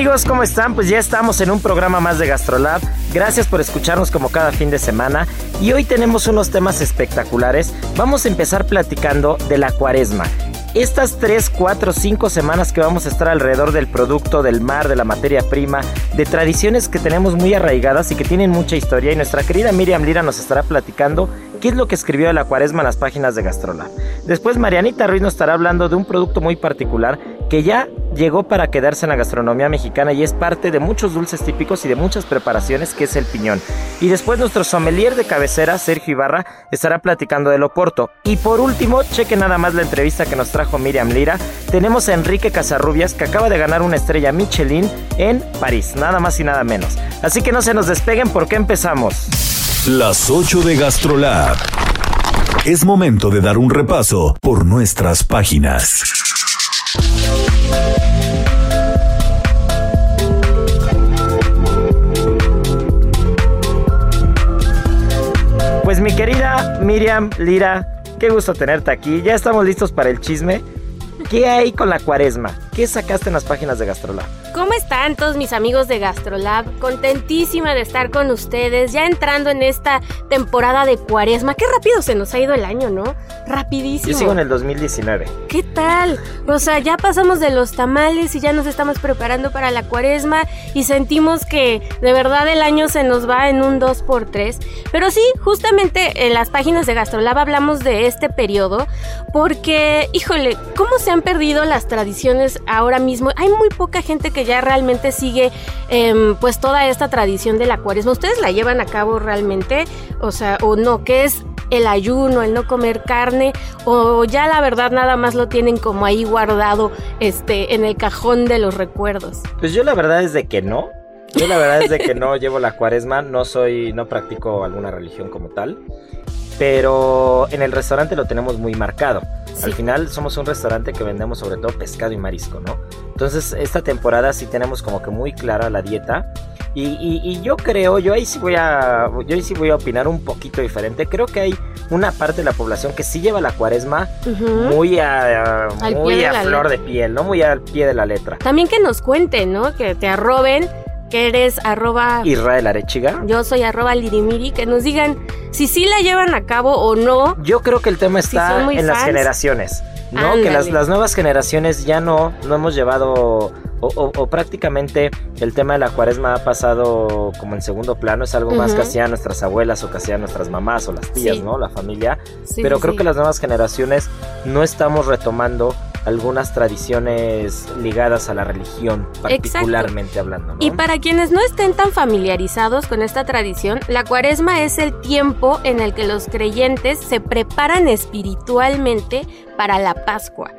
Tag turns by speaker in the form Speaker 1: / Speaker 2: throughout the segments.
Speaker 1: amigos, ¿cómo están? Pues ya estamos en un programa más de GastroLab. Gracias por escucharnos como cada fin de semana. Y hoy tenemos unos temas espectaculares. Vamos a empezar platicando de la cuaresma. Estas 3, 4, 5 semanas que vamos a estar alrededor del producto, del mar, de la materia prima, de tradiciones que tenemos muy arraigadas y que tienen mucha historia. Y nuestra querida Miriam Lira nos estará platicando qué es lo que escribió de la cuaresma en las páginas de GastroLab. Después Marianita Ruiz nos estará hablando de un producto muy particular que ya llegó para quedarse en la gastronomía mexicana y es parte de muchos dulces típicos y de muchas preparaciones que es el piñón. Y después nuestro sommelier de cabecera, Sergio Ibarra, estará platicando del oporto. Y por último, cheque nada más la entrevista que nos trajo Miriam Lira. Tenemos a Enrique Casarrubias que acaba de ganar una estrella Michelin en París, nada más y nada menos. Así que no se nos despeguen porque empezamos.
Speaker 2: Las 8 de GastroLab. Es momento de dar un repaso por nuestras páginas.
Speaker 1: Pues mi querida Miriam Lira, qué gusto tenerte aquí. Ya estamos listos para el chisme. ¿Qué hay con la cuaresma? ¿Qué sacaste en las páginas de Gastrolab?
Speaker 3: ¿Cómo están todos mis amigos de Gastrolab? Contentísima de estar con ustedes, ya entrando en esta temporada de cuaresma. Qué rápido se nos ha ido el año, ¿no? Rapidísimo.
Speaker 1: Yo sigo en el 2019.
Speaker 3: ¿Qué tal? O sea, ya pasamos de los tamales y ya nos estamos preparando para la cuaresma y sentimos que de verdad el año se nos va en un 2x3. Pero sí, justamente en las páginas de Gastrolab hablamos de este periodo porque, híjole, ¿cómo se han perdido las tradiciones ahora mismo? Hay muy poca gente que ya realmente sigue em, pues toda esta tradición de la cuaresma. ¿Ustedes la llevan a cabo realmente? O sea, o no, ¿qué es el ayuno, el no comer carne? ¿O ya la verdad nada más lo tienen como ahí guardado este, en el cajón de los recuerdos?
Speaker 1: Pues yo la verdad es de que no. Yo la verdad es de que no llevo la cuaresma, no soy, no practico alguna religión como tal pero en el restaurante lo tenemos muy marcado. Al final somos un restaurante que vendemos sobre todo pescado y marisco, ¿no? Entonces esta temporada sí tenemos como que muy clara la dieta y, yo creo, yo ahí sí voy a, yo ahí sí voy a opinar un poquito diferente. Creo que hay una parte de la población que sí lleva la cuaresma muy a, muy a flor de piel, ¿no? Muy al pie de la letra.
Speaker 3: También que nos cuenten, ¿no? Que te arroben que eres arroba...
Speaker 1: Israel Arechiga.
Speaker 3: Yo soy arroba Lirimiri, que nos digan si sí la llevan a cabo o no.
Speaker 1: Yo creo que el tema está en las generaciones, ¿no? Que las, nuevas generaciones ya no, no hemos llevado... O, prácticamente el tema de la cuaresma ha pasado como en segundo plano, es algo más que hacían nuestras abuelas o que hacían nuestras mamás o las tías, ¿no? La familia. Pero creo que las nuevas generaciones no estamos retomando algunas tradiciones ligadas a la religión, particularmente hablando.
Speaker 3: Y para quienes no estén tan familiarizados con esta tradición, la cuaresma es el tiempo en el que los creyentes se preparan espiritualmente para la Pascua.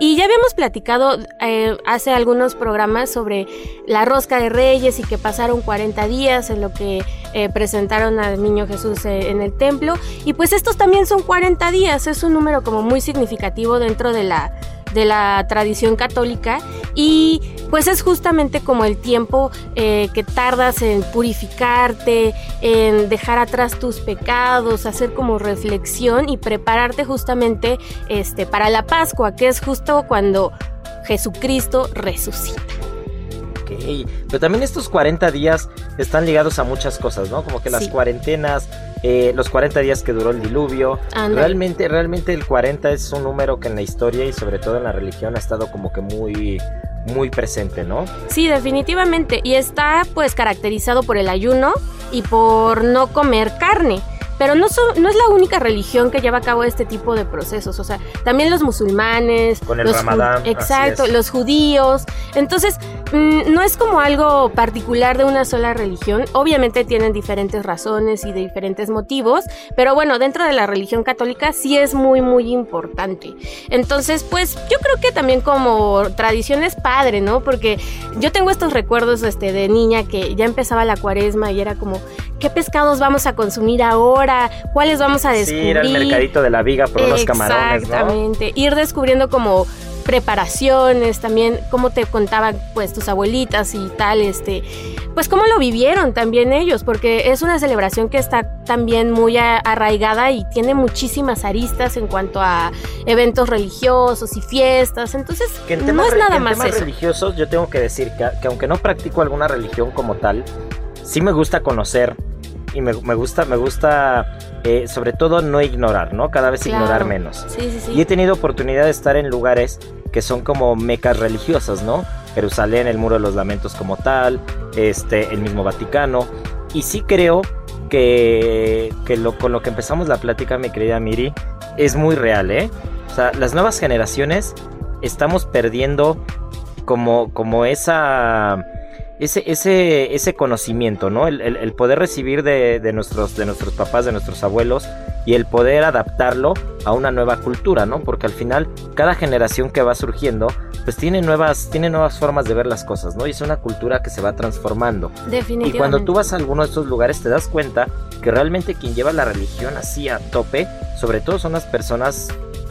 Speaker 3: Y ya habíamos platicado eh, hace algunos programas sobre la rosca de reyes y que pasaron 40 días en lo que eh, presentaron al niño Jesús eh, en el templo. Y pues estos también son 40 días, es un número como muy significativo dentro de la de la tradición católica y pues es justamente como el tiempo eh, que tardas en purificarte, en dejar atrás tus pecados, hacer como reflexión y prepararte justamente este, para la Pascua, que es justo cuando Jesucristo resucita.
Speaker 1: Pero también estos 40 días están ligados a muchas cosas, ¿no? Como que las cuarentenas, eh, los 40 días que duró el diluvio. Realmente, realmente el 40 es un número que en la historia y sobre todo en la religión ha estado como que muy muy presente, ¿no?
Speaker 3: Sí, definitivamente. Y está pues caracterizado por el ayuno y por no comer carne. Pero no, no es la única religión que lleva a cabo este tipo de procesos. O sea, también los musulmanes.
Speaker 1: Con el ramadán.
Speaker 3: Exacto, los judíos. Entonces, mm, no es como algo particular de una sola religión. Obviamente tienen diferentes razones y de diferentes motivos. Pero bueno, dentro de la religión católica sí es muy, muy importante. Entonces, pues yo creo que también como tradición es padre, ¿no? Porque yo tengo estos recuerdos este, de niña que ya empezaba la cuaresma y era como, ¿qué pescados vamos a consumir ahora? Cuáles vamos a descubrir.
Speaker 1: ir al mercadito de la viga por unos camarones,
Speaker 3: Exactamente. Ir descubriendo como preparaciones, también cómo te contaban pues tus abuelitas y tal, este, pues cómo lo vivieron también ellos, porque es una celebración que está también muy arraigada y tiene muchísimas aristas en cuanto a eventos religiosos y fiestas, entonces no es nada más
Speaker 1: temas religiosos yo tengo que decir que, que aunque no practico alguna religión como tal, sí me gusta conocer y me, gusta, me gusta eh, sobre todo no ignorar, ¿no? Cada vez ignorar menos.
Speaker 3: Sí, sí, sí.
Speaker 1: Y he tenido oportunidad de estar en lugares que son como mecas religiosas, ¿no? Jerusalén, el Muro de los Lamentos como tal, este, el mismo Vaticano. Y sí creo que, que lo, con lo que empezamos la plática, mi querida Miri, es muy real, ¿eh? O sea, las nuevas generaciones estamos perdiendo como, como esa ese, ese, ese conocimiento, ¿no? El, poder recibir de, nuestros, de nuestros papás, de nuestros abuelos y el poder adaptarlo a una nueva cultura, ¿no? Porque al final cada generación que va surgiendo pues tiene nuevas, tiene nuevas formas de ver las cosas, ¿no? Y es una cultura que se va transformando.
Speaker 3: Definitivamente.
Speaker 1: Y cuando tú vas a alguno de estos lugares te das cuenta que realmente quien lleva la religión así a tope, sobre todo son las personas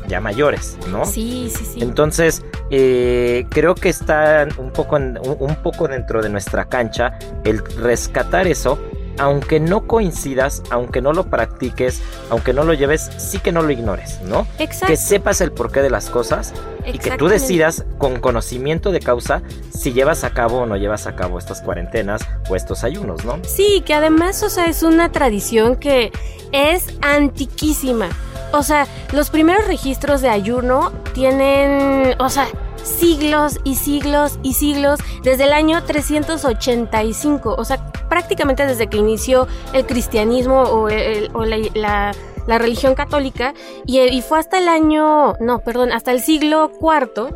Speaker 1: ya mayores, ¿no?
Speaker 3: Sí, sí, sí.
Speaker 1: Entonces, eh, creo que está un poco, un, poco dentro de nuestra cancha el rescatar eso, aunque no coincidas, aunque no lo practiques, aunque no lo lleves, sí que no lo ignores, ¿no?
Speaker 3: Exacto.
Speaker 1: Que sepas el porqué de las cosas y que tú decidas con conocimiento de causa si llevas a cabo o no llevas a cabo estas cuarentenas o estos ayunos, ¿no?
Speaker 3: Sí, que además, o sea, es una tradición que es antiquísima. O sea, los primeros registros de ayuno tienen, o sea, siglos y siglos y siglos desde el año 385, o sea, prácticamente desde que inició el cristianismo o, la, religión católica y, y, fue hasta el año, no, perdón, hasta el siglo IV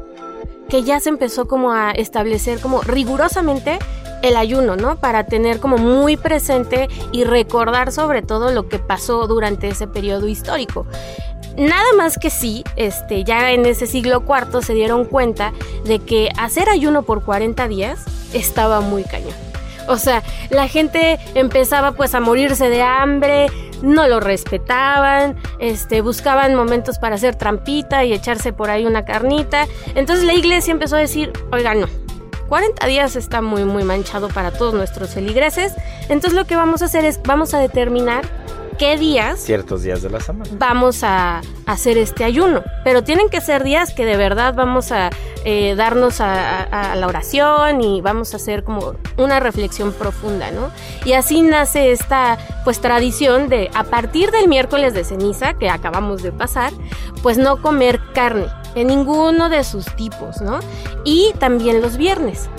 Speaker 3: que ya se empezó como a establecer como rigurosamente el ayuno, ¿no? Para tener como muy presente y recordar sobre todo lo que pasó durante ese periodo histórico. Nada más que sí, este, ya en ese siglo IV se dieron cuenta de que hacer ayuno por 40 días estaba muy cañón. O sea, la gente empezaba pues a morirse de hambre, no lo respetaban, este, buscaban momentos para hacer trampita y echarse por ahí una carnita. Entonces la iglesia empezó a decir, oiga, no, 40 días está muy muy manchado para todos nuestros feligreses. Entonces lo que vamos a hacer es vamos a determinar qué días
Speaker 1: ciertos días de la semana.
Speaker 3: vamos a hacer este ayuno. Pero tienen que ser días que de verdad vamos a eh, darnos a, la oración y vamos a hacer como una reflexión profunda no y así nace esta pues tradición de a partir del miércoles de ceniza que acabamos de pasar pues no comer carne en ninguno de sus tipos no y también los viernes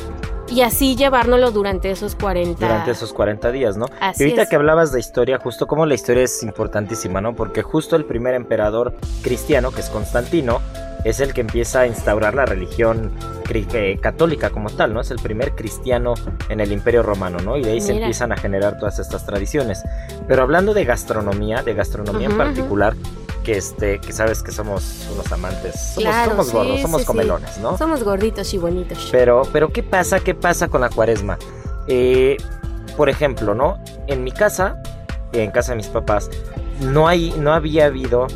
Speaker 3: y así llevárnoslo durante esos 40
Speaker 1: durante esos 40 días, ¿no?
Speaker 3: Así
Speaker 1: y ahorita que hablabas de historia, justo como la historia es importantísima, ¿no? Porque justo el primer emperador cristiano, que es Constantino, es el que empieza a instaurar la religión eh, católica como tal, ¿no? Es el primer cristiano en el Imperio Romano, ¿no? Y de ahí se empiezan a generar todas estas tradiciones. Pero hablando de gastronomía, de gastronomía en particular, que este que sabes que somos unos amantes somos, gordos somos comelones no
Speaker 3: somos gorditos y bonitos
Speaker 1: pero pero qué pasa qué pasa con la cuaresma eh, por ejemplo no en mi casa en casa de mis papás no hay no había habido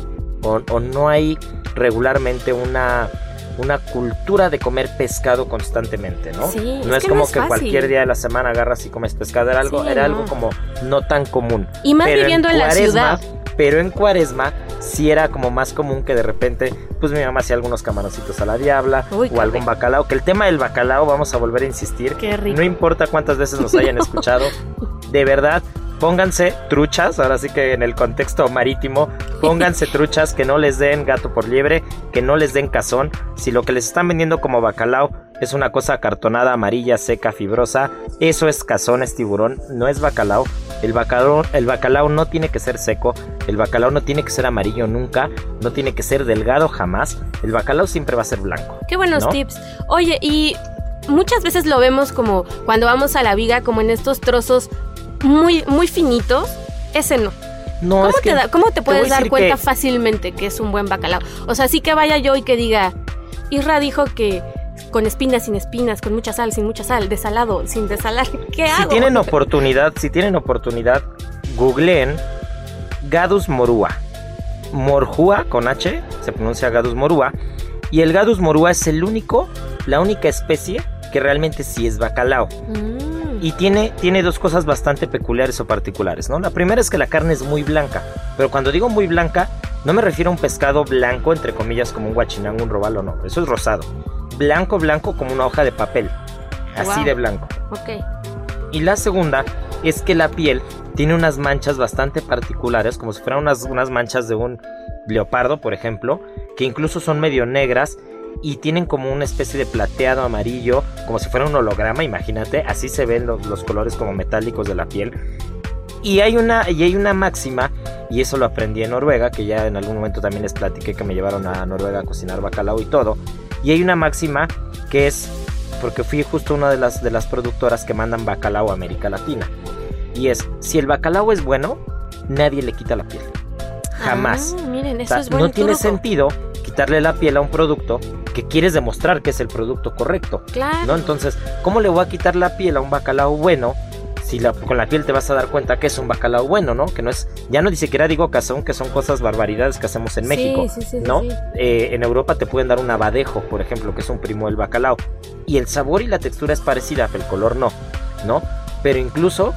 Speaker 1: o, no hay regularmente una una cultura de comer pescado constantemente, ¿no?
Speaker 3: Sí,
Speaker 1: no
Speaker 3: es
Speaker 1: es,
Speaker 3: que
Speaker 1: como
Speaker 3: no es
Speaker 1: que cualquier día de la semana agarras y comes pescado, era algo,
Speaker 3: Sí,
Speaker 1: era
Speaker 3: no.
Speaker 1: algo como no tan común.
Speaker 3: Y más
Speaker 1: Pero
Speaker 3: viviendo en la ciudad.
Speaker 1: Pero en cuaresma sí era como más común que de repente, pues mi mamá hacía algunos camaroncitos a la diabla
Speaker 3: Uy,
Speaker 1: o algún
Speaker 3: rico.
Speaker 1: bacalao. Que el tema del bacalao, vamos a volver a insistir,
Speaker 3: Qué rico.
Speaker 1: no importa cuántas veces nos hayan escuchado, de verdad, pónganse truchas, ahora sí que en el contexto marítimo, pónganse truchas que no les den gato por liebre, que no les den cazón. Si lo que les están vendiendo como bacalao es una cosa acartonada, amarilla, seca, fibrosa, eso es cazón, es tiburón, no es bacalao. El bacalao, el bacalao no tiene que ser seco, el bacalao no tiene que ser amarillo nunca, no tiene que ser delgado jamás, el bacalao siempre va a ser blanco.
Speaker 3: Qué buenos
Speaker 1: ¿no?
Speaker 3: tips. Oye, y muchas veces lo vemos como cuando vamos a la viga, como en estos trozos muy, muy finitos. Ese no.
Speaker 1: No,
Speaker 3: ¿Cómo,
Speaker 1: es
Speaker 3: te,
Speaker 1: que
Speaker 3: da- cómo te puedes dar cuenta
Speaker 1: que-
Speaker 3: fácilmente que es un buen bacalao? O sea, sí que vaya yo y que diga, Isra dijo que con espinas, sin espinas, con mucha sal, sin mucha sal, desalado, sin desalar. ¿Qué
Speaker 1: Si
Speaker 3: hago?
Speaker 1: tienen oportunidad, si tienen oportunidad, googleen Gadus morua. Morjua con H, se pronuncia Gadus morua. Y el Gadus morua es el único, la única especie que realmente sí es bacalao.
Speaker 3: Mm,
Speaker 1: Y tiene, tiene dos cosas bastante peculiares o particulares, ¿no? La primera es que la carne es muy blanca. Pero cuando digo muy blanca, no me refiero a un pescado blanco, entre comillas, como un guachinango, un robalo, no. Eso es rosado. Blanco, blanco como una hoja de papel. Así
Speaker 3: Wow.
Speaker 1: de blanco.
Speaker 3: ok.
Speaker 1: Y la segunda es que la piel tiene unas manchas bastante particulares, como si fueran unas, unas manchas de un leopardo, por ejemplo, que incluso son medio negras y tienen como una especie de plateado amarillo, como si fuera un holograma, imagínate, así se ven los, los colores como metálicos de la piel. Y hay, una, y hay una máxima, y eso lo aprendí en Noruega, que ya en algún momento también les platiqué que me llevaron a Noruega a cocinar bacalao y todo. Y hay una máxima que es, porque fui justo una de las, de las productoras que mandan bacalao a América Latina. Y es, si el bacalao es bueno, nadie le quita la piel. Jamás.
Speaker 3: Ah, miren,
Speaker 1: O
Speaker 3: eso
Speaker 1: sea,
Speaker 3: es buen
Speaker 1: no tiene
Speaker 3: truco.
Speaker 1: sentido quitarle la piel a un producto que quieres demostrar que es el producto correcto.
Speaker 3: Claro.
Speaker 1: ¿no? Entonces, ¿cómo le voy a quitar la piel a un bacalao bueno? Si la- con la piel te vas a dar cuenta que es un bacalao bueno, ¿no? Que no es, ya no ni siquiera digo cazón, que son cosas barbaridades que hacemos en
Speaker 3: Sí,
Speaker 1: México,
Speaker 3: sí, sí, sí,
Speaker 1: ¿no? Eh, en Europa te pueden dar un abadejo, por ejemplo, que es un primo del bacalao. Y el sabor y la textura es parecida, pero el color no, ¿no? Pero incluso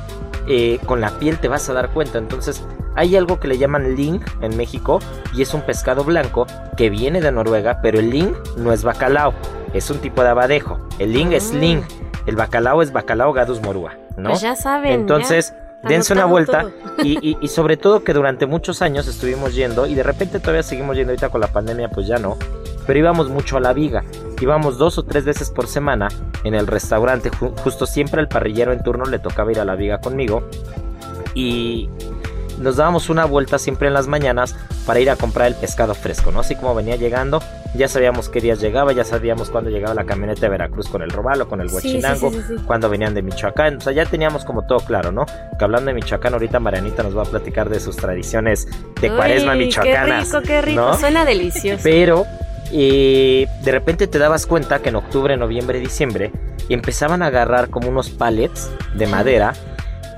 Speaker 1: eh, con la piel te vas a dar cuenta. Entonces, hay algo que le llaman ling en México y es un pescado blanco que viene de Noruega, pero el ling no es bacalao, es un tipo de abadejo. El ling es
Speaker 3: Ah.
Speaker 1: ling, el bacalao es bacalao gadus morúa, ¿no?
Speaker 3: Pues ya saben.
Speaker 1: Entonces,
Speaker 3: ya.
Speaker 1: dense una vuelta y, y- y sobre todo que durante muchos años estuvimos yendo y de repente todavía seguimos yendo ahorita con la pandemia, pues ya no. Pero íbamos mucho a la viga, íbamos dos o tres veces por semana en el restaurante, ju- justo siempre al parrillero en turno le tocaba ir a la viga conmigo y nos dábamos una vuelta siempre en las mañanas para ir a comprar el pescado fresco, ¿no? Así como venía llegando, ya sabíamos qué días llegaba, ya sabíamos cuándo llegaba la camioneta de Veracruz con el robalo, con el
Speaker 3: Sí, sí, sí,
Speaker 1: huachinango,
Speaker 3: sí,
Speaker 1: cuando venían de Michoacán, o sea, ya teníamos como todo claro, ¿no? Que hablando de Michoacán, ahorita Marianita nos va a platicar de sus tradiciones de cuaresma michoacanas,
Speaker 3: Qué rico, qué rico.
Speaker 1: ¿no?
Speaker 3: Suena delicioso.
Speaker 1: Pero eh, de repente te dabas cuenta que en octubre, noviembre, diciembre empezaban a agarrar como unos pallets de madera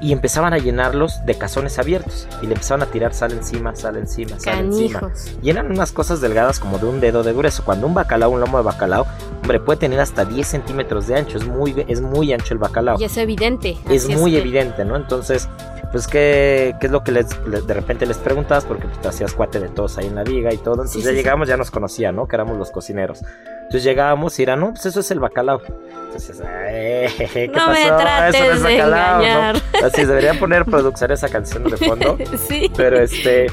Speaker 1: y empezaban a llenarlos de cazones abiertos y le empezaban a tirar sal encima, sal encima, sal encima. Y eran unas cosas delgadas como de un dedo de grueso. Cuando un bacalao, un lomo de bacalao, hombre, puede tener hasta 10 centímetros de ancho. Es muy, es muy ancho el bacalao.
Speaker 3: Y es evidente.
Speaker 1: Es muy
Speaker 3: que-
Speaker 1: evidente, ¿no? Entonces, pues, ¿qué, qué es lo que les, les- de repente les preguntas? Porque pues, te hacías cuate de todos ahí en la viga y todo. Entonces
Speaker 3: Sí,
Speaker 1: ya
Speaker 3: sí, sí.
Speaker 1: llegábamos, ya nos conocían, ¿no? Que éramos los cocineros. Entonces llegábamos y era, no, pues eso es el bacalao. Entonces, "Eh, ¿qué
Speaker 3: No me
Speaker 1: pasó?
Speaker 3: trates
Speaker 1: eso no es
Speaker 3: de
Speaker 1: bacalao, ¿no? Así deberían poner producción esa canción de fondo.
Speaker 3: sí,
Speaker 1: Pero este,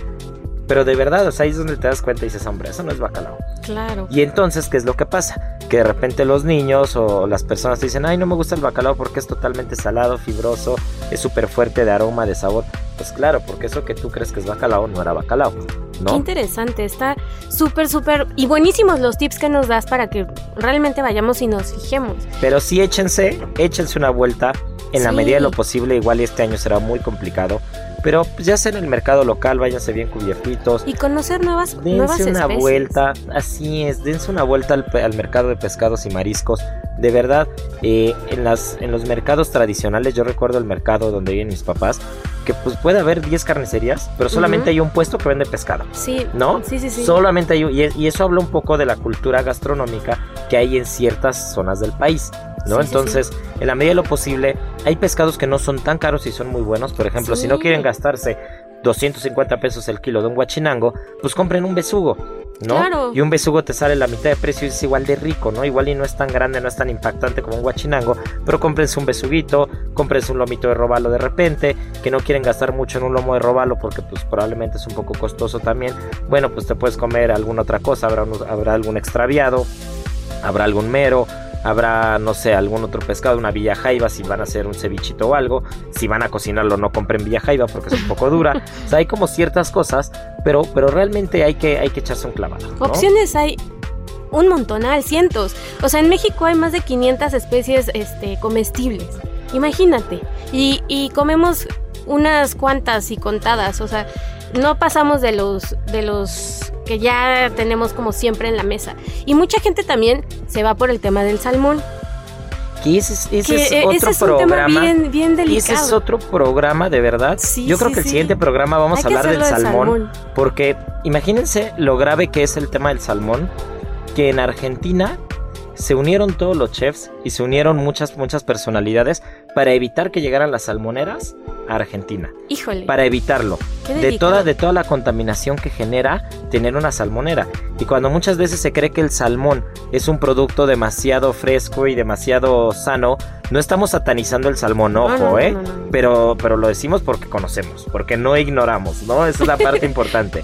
Speaker 1: pero de verdad, o sea, ahí es donde te das cuenta y dices, hombre, eso no es bacalao.
Speaker 3: claro.
Speaker 1: Y entonces, ¿qué es lo que pasa? Que de repente los niños o las personas te dicen, ay, no me gusta el bacalao porque es totalmente salado, fibroso, es súper fuerte de aroma, de sabor. Pues claro, porque eso que tú crees que es bacalao no era bacalao,
Speaker 3: Qué
Speaker 1: ¿no?
Speaker 3: interesante, está súper, súper y buenísimos los tips que nos das para que realmente vayamos y nos fijemos.
Speaker 1: Pero sí échense, échense una vuelta. En la medida de lo posible, igual este año será muy complicado. Pero pues, ya sea en el mercado local, váyanse bien cubiertitos.
Speaker 3: Y conocer nuevas, nuevas
Speaker 1: Dense una
Speaker 3: especies.
Speaker 1: vuelta, así es, dense una vuelta al, al mercado de pescados y mariscos. De verdad, eh, en, las, en los mercados tradicionales, yo recuerdo el mercado donde viven mis papás, que pues puede haber 10 carnicerías, pero solamente hay un puesto que vende pescado.
Speaker 3: Sí,
Speaker 1: ¿No?
Speaker 3: Sí, sí, sí.
Speaker 1: Solamente hay, y, y eso habla un poco de la cultura gastronómica que hay en ciertas zonas del país. ¿No?
Speaker 3: Sí, sí,
Speaker 1: Entonces, en la medida de lo posible, hay pescados que no son tan caros y son muy buenos. Por ejemplo, si no quieren gastarse 250 pesos el kilo de un guachinango, pues compren un besugo, ¿no?
Speaker 3: Claro.
Speaker 1: Y un besugo te sale la mitad de precio y es igual de rico, ¿no? Igual y no es tan grande, no es tan impactante como un guachinango, pero cómprense un besuguito, cómprense un lomito de robalo de repente, que no quieren gastar mucho en un lomo de robalo porque pues probablemente es un poco costoso también. Bueno, pues te puedes comer alguna otra cosa, habrá, un- habrá algún extraviado, habrá algún mero, habrá, no sé, algún otro pescado, una villa jaiba, si van a hacer un cevichito o algo. Si van a cocinarlo, no compren villa jaiba porque es un poco dura. o sea, hay como ciertas cosas, pero, pero realmente hay que, hay que echarse un clavado. ¿no?
Speaker 3: Opciones hay un montonal, cientos. O sea, en México hay más de 500 especies este, comestibles. Imagínate. Y, y comemos unas cuantas y contadas. O sea, no pasamos de los, de los que ya tenemos como siempre en la mesa. Y mucha gente también se va por el tema del salmón.
Speaker 1: Que ese es, ese
Speaker 3: que
Speaker 1: es
Speaker 3: eh,
Speaker 1: otro
Speaker 3: ese es un
Speaker 1: programa.
Speaker 3: tema bien, bien
Speaker 1: y ese
Speaker 3: delicado.
Speaker 1: es otro programa de verdad.
Speaker 3: Sí,
Speaker 1: Yo creo
Speaker 3: sí,
Speaker 1: que el
Speaker 3: sí.
Speaker 1: siguiente programa vamos
Speaker 3: Hay
Speaker 1: a hablar del salmón, Porque imagínense lo grave que es el tema del salmón. Que en Argentina se unieron todos los chefs y se unieron muchas, muchas personalidades para evitar que llegaran las salmoneras a Argentina.
Speaker 3: Híjole.
Speaker 1: Para evitarlo.
Speaker 3: qué
Speaker 1: de toda, de toda la contaminación que genera tener una salmonera. Y cuando muchas veces se cree que el salmón es un producto demasiado fresco y demasiado sano, no estamos satanizando el salmón, ojo,
Speaker 3: no, no,
Speaker 1: ¿eh?
Speaker 3: no, no, no.
Speaker 1: Pero, pero lo decimos porque conocemos, porque no ignoramos, ¿no? Esa es la parte importante.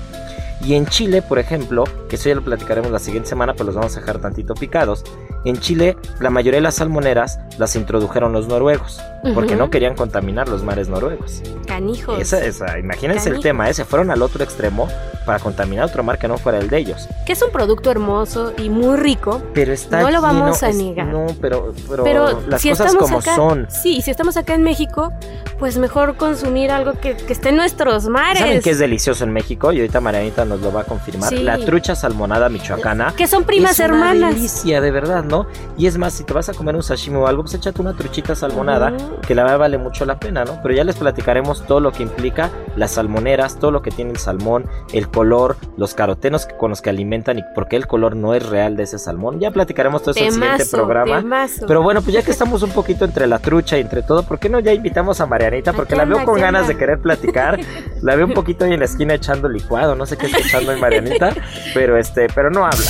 Speaker 1: Y en Chile, por ejemplo, que eso ya lo platicaremos la siguiente semana, pero los vamos a dejar tantito picados. En Chile, la mayoría de las salmoneras las introdujeron los noruegos, porque no querían contaminar los mares noruegos.
Speaker 3: Canijos.
Speaker 1: Esa, esa, imagínense el tema, ¿eh? se fueron al otro extremo para contaminar otro mar que no fuera el de ellos.
Speaker 3: Que es un producto hermoso y muy rico.
Speaker 1: Pero está
Speaker 3: No lo vamos a
Speaker 1: es-
Speaker 3: negar.
Speaker 1: No, pero, pero,
Speaker 3: Pero
Speaker 1: las
Speaker 3: si
Speaker 1: cosas como
Speaker 3: acá,
Speaker 1: son.
Speaker 3: Sí, si estamos acá en México, pues mejor consumir algo que, que esté en nuestros mares.
Speaker 1: ¿Saben qué es delicioso en México? Y ahorita Marianita nos lo va a confirmar.
Speaker 3: Sí.
Speaker 1: La trucha salmonada michoacana.
Speaker 3: Que son primas
Speaker 1: es una
Speaker 3: hermanas.
Speaker 1: delicia, de verdad, ¿no? Y es más, si te vas a comer un sashimi o algo, pues échate una truchita salmonada, que la verdad vale mucho la pena, ¿no? Pero ya les platicaremos todo lo que implica las salmoneras, todo lo que tiene el salmón, el color, los carotenos con los que alimentan y por qué el color no es real de ese salmón. Ya platicaremos todo eso en el siguiente programa.
Speaker 3: temazo.
Speaker 1: Pero bueno, pues ya que estamos un poquito entre la trucha y entre todo, ¿por qué no ya invitamos a Marianita? Porque la veo con ganas de querer platicar. La veo un poquito ahí en la esquina echando licuado, no sé qué está echando en Marianita, pero este, pero no habla.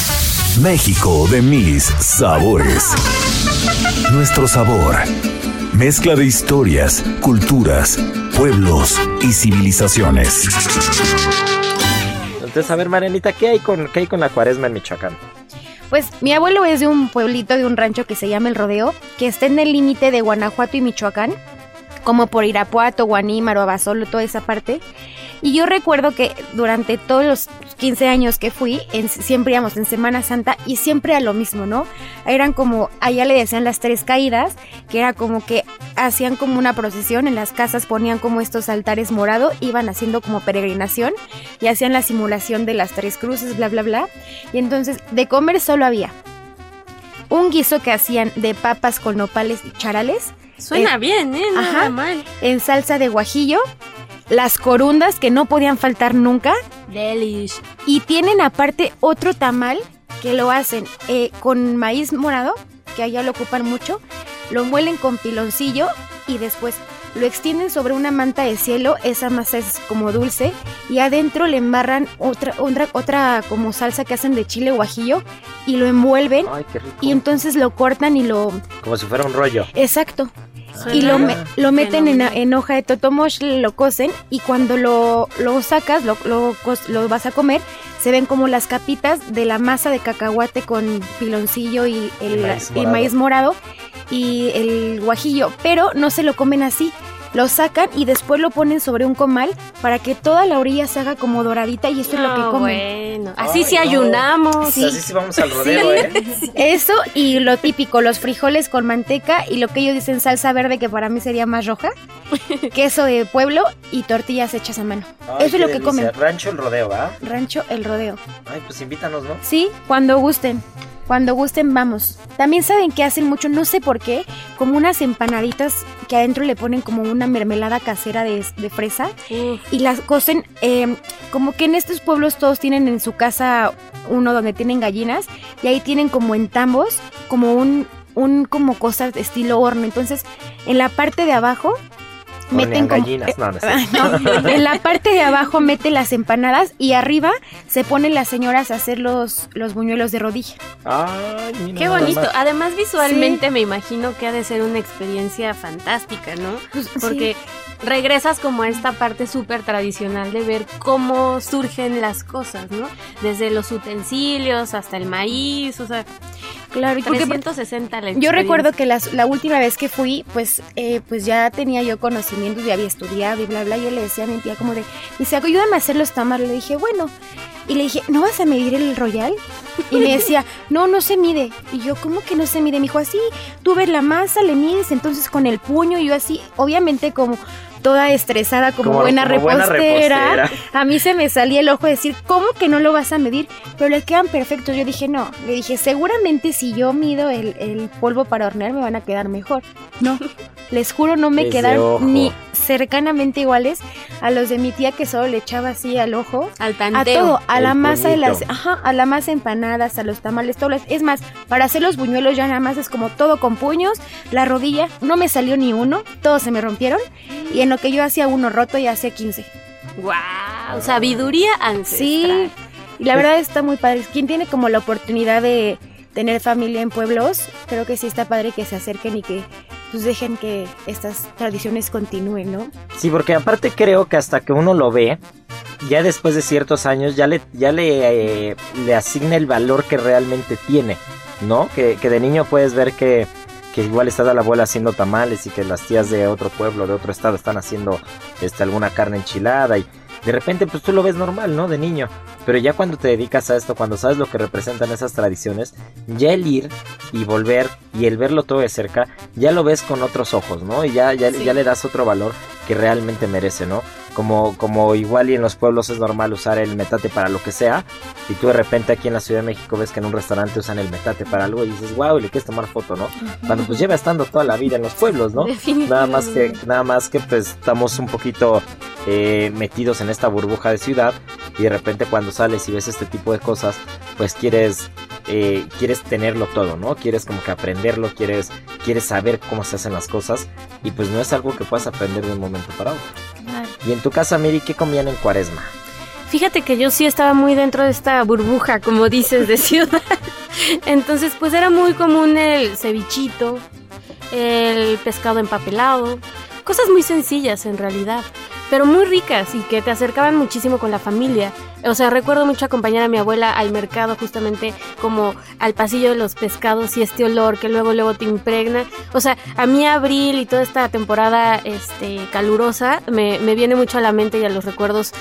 Speaker 2: México de mis sabores. Nuestro sabor. Mezcla de historias, culturas, pueblos y civilizaciones.
Speaker 1: Entonces, a ver, Marianita, ¿qué hay con, qué hay con la cuaresma en Michoacán?
Speaker 4: Pues mi abuelo es de un pueblito, de un rancho que se llama El Rodeo, que está en el límite de Guanajuato y Michoacán, como por Irapuato, Guanímaro, Abasolo, toda esa parte. Y yo recuerdo que durante todos los 15 años que fui, en- siempre íbamos en Semana Santa y siempre a lo mismo, ¿no? Eran como, allá le decían las tres caídas, que era como que hacían como una procesión, en las casas ponían como estos altares morados, iban haciendo como peregrinación y hacían la simulación de las tres cruces, bla, bla, bla. Y entonces de comer solo había un guiso que hacían de papas con nopales y charales,
Speaker 3: Suena bien, ¿eh? Nada
Speaker 4: ajá.
Speaker 3: mal.
Speaker 4: en salsa de guajillo, las corundas que no podían faltar nunca,
Speaker 3: Delish.
Speaker 4: y tienen aparte otro tamal que lo hacen eh, con maíz morado, que allá lo ocupan mucho, lo muelen con piloncillo y después lo extienden sobre una manta de cielo, esa masa es como dulce, y adentro le embarran otra, otra, otra como salsa que hacen de chile guajillo y lo envuelven
Speaker 1: Ay, qué rico.
Speaker 4: y entonces lo cortan y lo...
Speaker 1: Como si fuera un rollo.
Speaker 4: Exacto. Y lo, me- lo meten en, en hoja de totomosh, lo cocen y cuando lo, lo sacas, lo, lo, lo vas a comer, se ven como las capitas de la masa de cacahuate con piloncillo y el
Speaker 1: maíz morado
Speaker 4: y el guajillo, pero no se lo comen así. Lo sacan y después lo ponen sobre un comal para que toda la orilla se haga como doradita y eso es lo que
Speaker 3: No,
Speaker 4: comen.
Speaker 3: bueno. Así
Speaker 1: Ay,
Speaker 3: sí
Speaker 1: no.
Speaker 3: ayunamos.
Speaker 4: Sí.
Speaker 1: Así sí vamos al rodeo, ¿eh?
Speaker 4: Eso y lo típico, los frijoles con manteca y lo que ellos dicen salsa verde, que para mí sería más roja, queso de pueblo y tortillas hechas a mano.
Speaker 1: Ay,
Speaker 4: Eso es lo que
Speaker 1: delicia.
Speaker 4: comen.
Speaker 1: Rancho el rodeo, ¿ah?
Speaker 4: Rancho El Rodeo.
Speaker 1: Ay, pues invítanos, ¿no?
Speaker 4: Sí, cuando gusten. Cuando gusten, vamos. También saben que hacen mucho, no sé por qué, como unas empanaditas que adentro le ponen como una mermelada casera de, de fresa
Speaker 3: Uf,
Speaker 4: y las cocen, eh, como que en estos pueblos todos tienen en su casa uno donde tienen gallinas y ahí tienen como en tambos, como un, un como cosas de estilo horno. Entonces, en la parte de abajo meten como...
Speaker 1: gallinas, no, no sé.
Speaker 4: No, en la parte de abajo mete las empanadas y arriba se ponen las señoras a hacer los, los buñuelos de rodilla.
Speaker 1: Ay, mira
Speaker 3: Qué bonito.
Speaker 1: más.
Speaker 3: Además, visualmente me imagino que ha de ser una experiencia fantástica, ¿no?
Speaker 4: Pues,
Speaker 3: Porque regresas como a esta parte súper tradicional de ver cómo surgen las cosas, ¿no? Desde los utensilios hasta el maíz, o sea,
Speaker 4: Claro, y porque
Speaker 3: 360 la
Speaker 4: yo recuerdo que las- la última vez que fui, pues, eh, pues ya tenía yo conocimientos, ya había estudiado y bla, bla. Yo le decía a mi tía como de, dice, ayúdame a hacer los tamales. Le dije, bueno. Y le dije, ¿no vas a medir el royal? Y me decía, no, no se mide. Y yo, ¿cómo que no se mide? Me dijo, así, tú ves la masa, le mides, entonces con el puño. Y yo así, obviamente como toda estresada, como,
Speaker 1: Como-
Speaker 4: buena,
Speaker 1: como buena
Speaker 4: repostera. A mí se me salía el ojo de decir, ¿cómo que no lo vas a medir? Pero le quedan perfectos. Yo dije, no. Le dije, seguramente si yo mido el, el polvo para hornear me van a quedar mejor. No, les juro, no me
Speaker 1: Desde
Speaker 4: quedaron
Speaker 1: ojo.
Speaker 4: ni cercanamente iguales a los de mi tía que solo le echaba así al ojo.
Speaker 3: al
Speaker 4: A
Speaker 3: tanteo.
Speaker 4: todo, a
Speaker 1: El
Speaker 4: la masa de las, ajá, a la masa empanadas, a los tamales, todo. Es más, para hacer los buñuelos ya nada más es como todo con puños, la rodilla, no me salió ni uno, todos se me rompieron. Y en lo que yo hacía uno roto ya hacía 15.
Speaker 3: ¡Wow! Sabiduría ancestral.
Speaker 4: Sí, y la verdad está muy padre. Quien tiene como la oportunidad de tener familia en pueblos, creo que sí está padre que se acerquen y que pues dejen que estas tradiciones continúen, ¿no?
Speaker 1: Sí, porque aparte creo que hasta que uno lo ve, ya después de ciertos años, ya le, ya le, eh, le asigna el valor que realmente tiene, ¿no? Que, que de niño puedes ver que, que igual está la abuela haciendo tamales y que las tías de otro pueblo, de otro estado, están haciendo este, alguna carne enchilada y de repente pues tú lo ves normal, ¿no? De niño. Pero ya cuando te dedicas a esto, cuando sabes lo que representan esas tradiciones, ya el ir y volver y el verlo todo de cerca, ya lo ves con otros ojos, ¿no? Y ya, ya,
Speaker 3: Sí.
Speaker 1: ya le das otro valor que realmente merece, ¿no? Como, como igual y en los pueblos es normal usar el metate para lo que sea, y tú de repente aquí en la Ciudad de México ves que en un restaurante usan el metate para algo y dices, wow, y le quieres tomar foto, ¿no? Cuando pues lleva estando toda la vida en los pueblos, ¿no? Nada más que, nada más que pues estamos un poquito eh, metidos en esta burbuja de ciudad y de repente cuando sales y ves este tipo de cosas, pues quieres, eh, quieres tenerlo todo, ¿no? Quieres como que aprenderlo, quieres, quieres saber cómo se hacen las cosas y pues no es algo que puedas aprender de un momento para otro. Y en tu casa, Miri, ¿qué comían en cuaresma?
Speaker 3: Fíjate que yo sí estaba muy dentro de esta burbuja, como dices, de ciudad. Entonces, pues era muy común el cevichito, el pescado empapelado, cosas muy sencillas en realidad, pero muy ricas y que te acercaban muchísimo con la familia. O sea, recuerdo mucho acompañar a mi abuela al mercado justamente como al pasillo de los pescados y este olor que luego luego te impregna. O sea, a mí abril y toda esta temporada este calurosa me, me viene mucho a la mente y a los recuerdos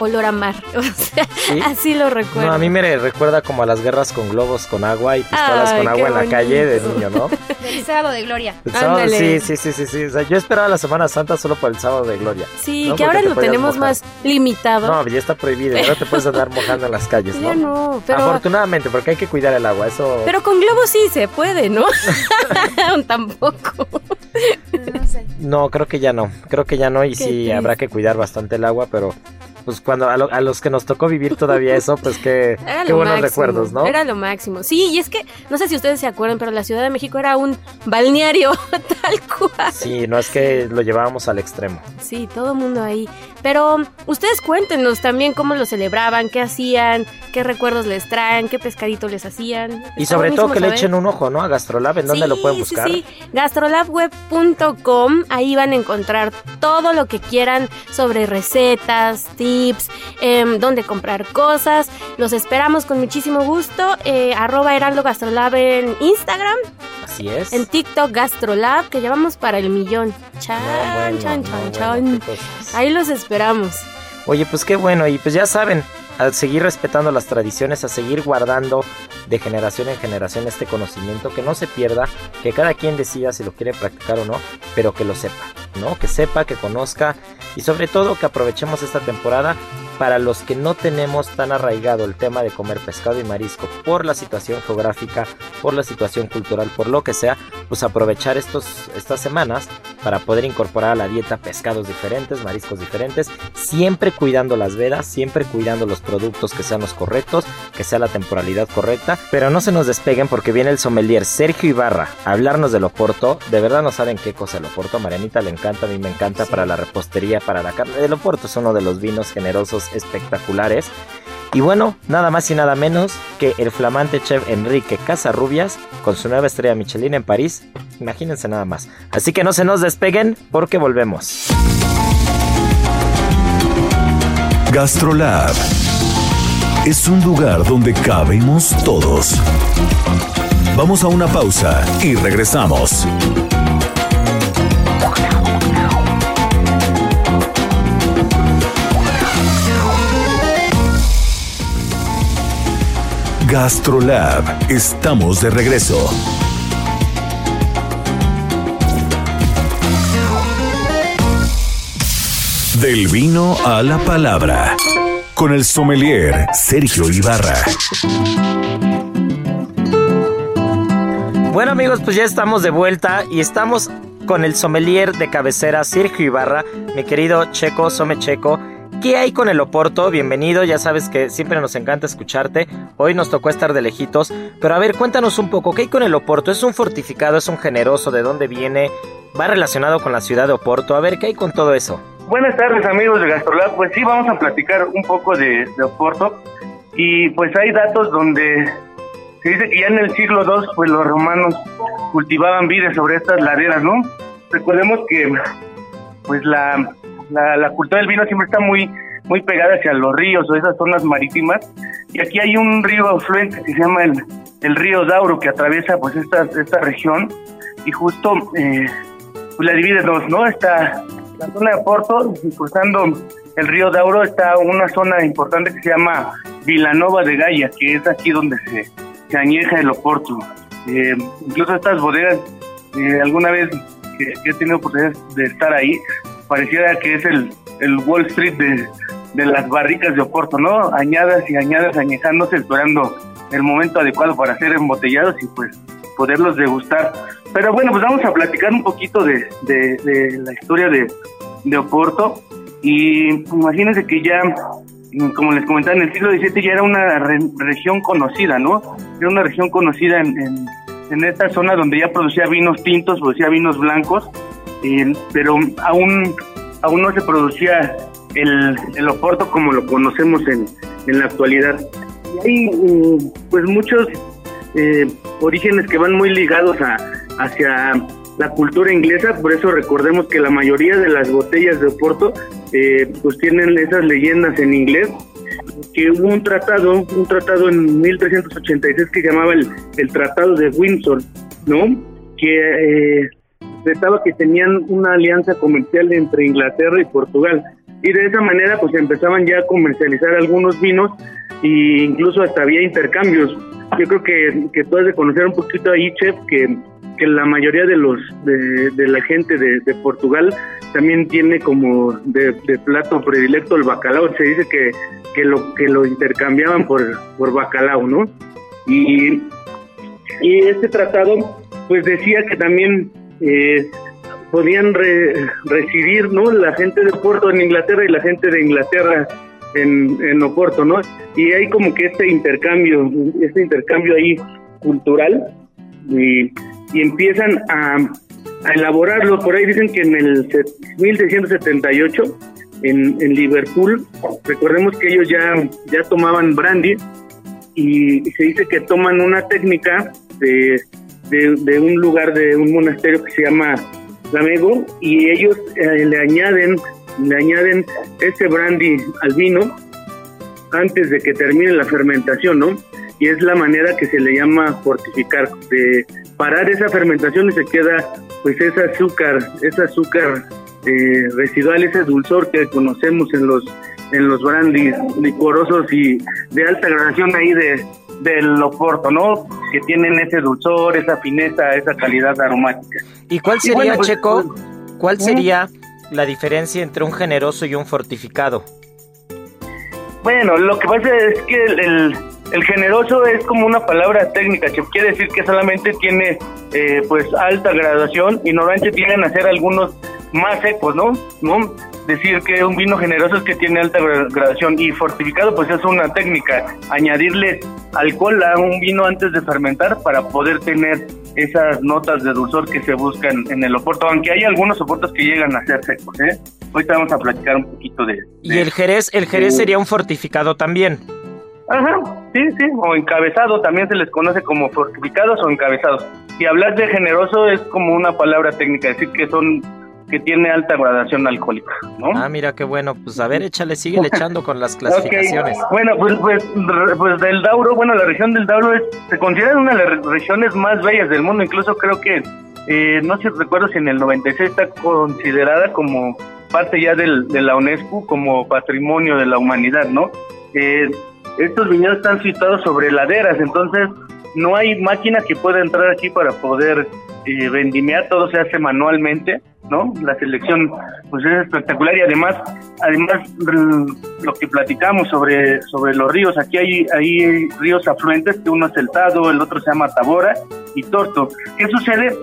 Speaker 3: olor a mar. O sea,
Speaker 1: ¿Sí?
Speaker 3: así lo recuerdo.
Speaker 1: No, a mí me recuerda como a las guerras con globos con agua y pistolas
Speaker 3: Ay,
Speaker 1: con agua en la calle de niño, ¿no?
Speaker 4: Del sábado de gloria.
Speaker 1: El sábado, sí, sí, sí, sí, sí. O sea, yo esperaba la Semana Santa solo por el sábado de gloria.
Speaker 3: Sí,
Speaker 1: No,
Speaker 3: que
Speaker 1: porque
Speaker 3: ahora
Speaker 1: te
Speaker 3: lo tenemos
Speaker 1: mojar.
Speaker 3: más limitado.
Speaker 1: No, ya está prohibido, no te puedes andar mojando en las calles,
Speaker 3: ya
Speaker 1: ¿no?
Speaker 3: no, pero,
Speaker 1: Afortunadamente, porque hay que cuidar el agua, eso...
Speaker 3: pero con globos sí se puede, ¿no? Tampoco.
Speaker 4: No sé.
Speaker 1: No, creo que ya no, creo que ya no y sí
Speaker 3: triste.
Speaker 1: habrá que cuidar bastante el agua, pero pues cuando a, lo- a los que nos tocó vivir todavía eso, pues qué, qué buenos
Speaker 3: máximo,
Speaker 1: recuerdos, ¿no?
Speaker 3: Era lo máximo. Sí, y es que, no sé si ustedes se acuerdan, pero la Ciudad de México era un balneario tal cual.
Speaker 1: Sí, no es que lo llevábamos al extremo.
Speaker 3: Sí, todo el mundo ahí. Pero ustedes cuéntenos también cómo lo celebraban, qué hacían, qué recuerdos les traen, qué pescadito les hacían.
Speaker 1: Y sobre todo que le echen un ojo, ¿no? A Gastrolab, ¿en dónde
Speaker 3: Sí,
Speaker 1: lo pueden buscar?
Speaker 3: Sí, sí, gastrolabweb.com, ahí van a encontrar todo lo que quieran sobre recetas, tips, em, dónde comprar cosas. Los esperamos con muchísimo gusto. Eh, arroba Heraldo Gastrolab en Instagram,
Speaker 1: Así es.
Speaker 3: en TikTok Gastrolab, que llevamos para el millón. Chan,
Speaker 1: No, bueno,
Speaker 3: chan,
Speaker 1: no,
Speaker 3: chan, chan. Ahí los esperamos.
Speaker 1: Oye, pues qué bueno, y pues ya saben, a seguir respetando las tradiciones, a seguir guardando de generación en generación este conocimiento, que no se pierda, que cada quien decida si lo quiere practicar o no, pero que lo sepa, ¿no? Que sepa, que conozca y sobre todo que aprovechemos esta temporada para los que no tenemos tan arraigado el tema de comer pescado y marisco por la situación geográfica, por la situación cultural, por lo que sea, pues aprovechar estos, estas semanas para poder incorporar a la dieta pescados diferentes, mariscos diferentes, siempre cuidando las vedas, siempre cuidando los productos que sean los correctos, que sea la temporalidad correcta, pero no se nos despeguen porque viene el sommelier Sergio Ibarra a hablarnos del Oporto, de verdad no saben qué cosa el Oporto, a Marianita le encanta, a mí me encanta para la repostería, para la carne, el Oporto es uno de los vinos generosos espectaculares. Y bueno, nada más y nada menos que el flamante chef Enrique Casarrubias con su nueva estrella Michelin en París. Imagínense nada más. Así que no se nos despeguen porque volvemos.
Speaker 2: Gastrolab es un lugar donde cabemos todos. Vamos a una pausa y regresamos. Gastrolab, estamos de regreso. Del vino a la palabra. Con el sommelier Sergio Ibarra.
Speaker 1: Bueno amigos, pues ya estamos de vuelta y estamos con el sommelier de cabecera Sergio Ibarra, mi querido Checo, Some Checo. ¿Qué hay con el Oporto? Bienvenido, ya sabes que siempre nos encanta escucharte. Hoy nos tocó estar de lejitos, pero a ver, cuéntanos un poco, ¿qué hay con el Oporto? ¿Es un fortificado, es un generoso? ¿De dónde viene? ¿Va relacionado con la ciudad de Oporto? A ver, ¿qué hay con todo eso?
Speaker 5: Buenas tardes amigos de Gastrolab, pues sí, vamos a platicar un poco de, de Oporto y pues hay datos donde se dice que ya en el siglo II pues los romanos cultivaban vides sobre estas laderas, ¿no? Recordemos que pues la, la, la, cultura del vino siempre está muy muy pegada hacia los ríos o esas zonas marítimas y aquí hay un río afluente que se llama el, el río Dauro que atraviesa pues esta, esta región y justo eh, pues la divide en dos, ¿no? Está la zona de Porto, cruzando el río Dauro, está una zona importante que se llama Vilanova de Gaia, que es aquí donde se, se añeja el Oporto. Eh, incluso estas bodegas, eh, alguna vez que, que, he tenido oportunidad de estar ahí, pareciera que es el, el Wall Street de, de las barricas de Oporto, ¿no? Añadas y añadas, añejándose, esperando el momento adecuado para ser embotellados y pues poderlos degustar. Pero bueno, pues vamos a platicar un poquito de, de, la historia de, de, Oporto. Y imagínense que ya, como les comentaba, en el siglo XVII ya era una re, región conocida, ¿no? Era una región conocida en, en, en, esta zona donde ya producía vinos tintos, producía vinos blancos, eh, pero aún, aún no se producía el, el Oporto como lo conocemos en, en la actualidad. Y hay pues muchos eh, orígenes que van muy ligados a, hacia la cultura inglesa, por eso recordemos que la mayoría de las botellas de Oporto eh, pues tienen esas leyendas en inglés, que hubo un tratado, un tratado en 1386 que llamaba el, el Tratado de Windsor, ¿no? Que eh, trataba que tenían una alianza comercial entre Inglaterra y Portugal y de esa manera pues empezaban ya a comercializar algunos vinos e incluso hasta había intercambios. Yo creo que, que tú has de conocer un poquito ahí, Chef, que, que la mayoría de los de, de la gente de, de, Portugal también tiene como de, de, plato predilecto el bacalao. Se dice que, que lo que lo intercambiaban por, por bacalao, ¿no? Y, y este tratado pues decía que también eh, podían re, recibir ¿no? la gente de Porto en Inglaterra y la gente de Inglaterra en, en Oporto, ¿no? Y hay como que este intercambio, este intercambio ahí cultural y, y empiezan a, a, elaborarlo. Por ahí dicen que en el 1678 en, en Liverpool, recordemos que ellos ya, ya tomaban brandy y se dice que toman una técnica de, de, un lugar, de un monasterio que se llama Lamego y ellos eh, le añaden le añaden este brandy al vino antes de que termine la fermentación, ¿no? Y es la manera que se le llama fortificar, de parar esa fermentación y se queda pues ese azúcar, ese azúcar eh, residual, ese dulzor que conocemos en los en los brandis licorosos y de alta gradación ahí de del Oporto, ¿no? Que tienen ese dulzor, esa fineza, esa calidad aromática.
Speaker 1: ¿Y cuál sería, y bueno, pues, Checo, cuál sería la diferencia entre un generoso y un fortificado?
Speaker 5: Bueno, lo que pasa es que el, el, generoso es como una palabra técnica, que quiere decir que solamente tiene eh, pues alta graduación y normalmente tienen a ser algunos más secos, ¿no? ¿no? Decir que un vino generoso es que tiene alta graduación y fortificado pues es una técnica, añadirle alcohol a un vino antes de fermentar para poder tener esas notas de dulzor que se buscan en el oporto, aunque hay algunos oportos que llegan a ser secos, ¿eh? Hoy vamos a platicar un poquito de...
Speaker 1: ¿Y el jerez, el jerez sería un fortificado también?
Speaker 5: Ajá, sí, sí, o encabezado, también se les conoce como fortificados o encabezados. Y hablar de generoso es como una palabra técnica, decir que son que tiene alta gradación alcohólica, ¿no?
Speaker 1: Ah, mira qué bueno. Pues a ver, échale, sigue echando con las clasificaciones.
Speaker 5: Bueno, pues, pues, pues, del Dauro, bueno, la región del Dauro es, se considera una de las regiones más bellas del mundo. Incluso creo que, eh, no sé, recuerdo si en el 96 está considerada como parte ya del, de la UNESCO como patrimonio de la humanidad, ¿no? Eh, estos viñedos están situados sobre laderas, entonces no hay máquina que pueda entrar aquí para poder eh, vendimiar, todo se hace manualmente, ¿no? La selección pues es espectacular y además, además lo que platicamos sobre, sobre los ríos, aquí hay, hay ríos afluentes, que uno es el Tado, el otro se llama Tabora y Torto. ¿Qué sucede?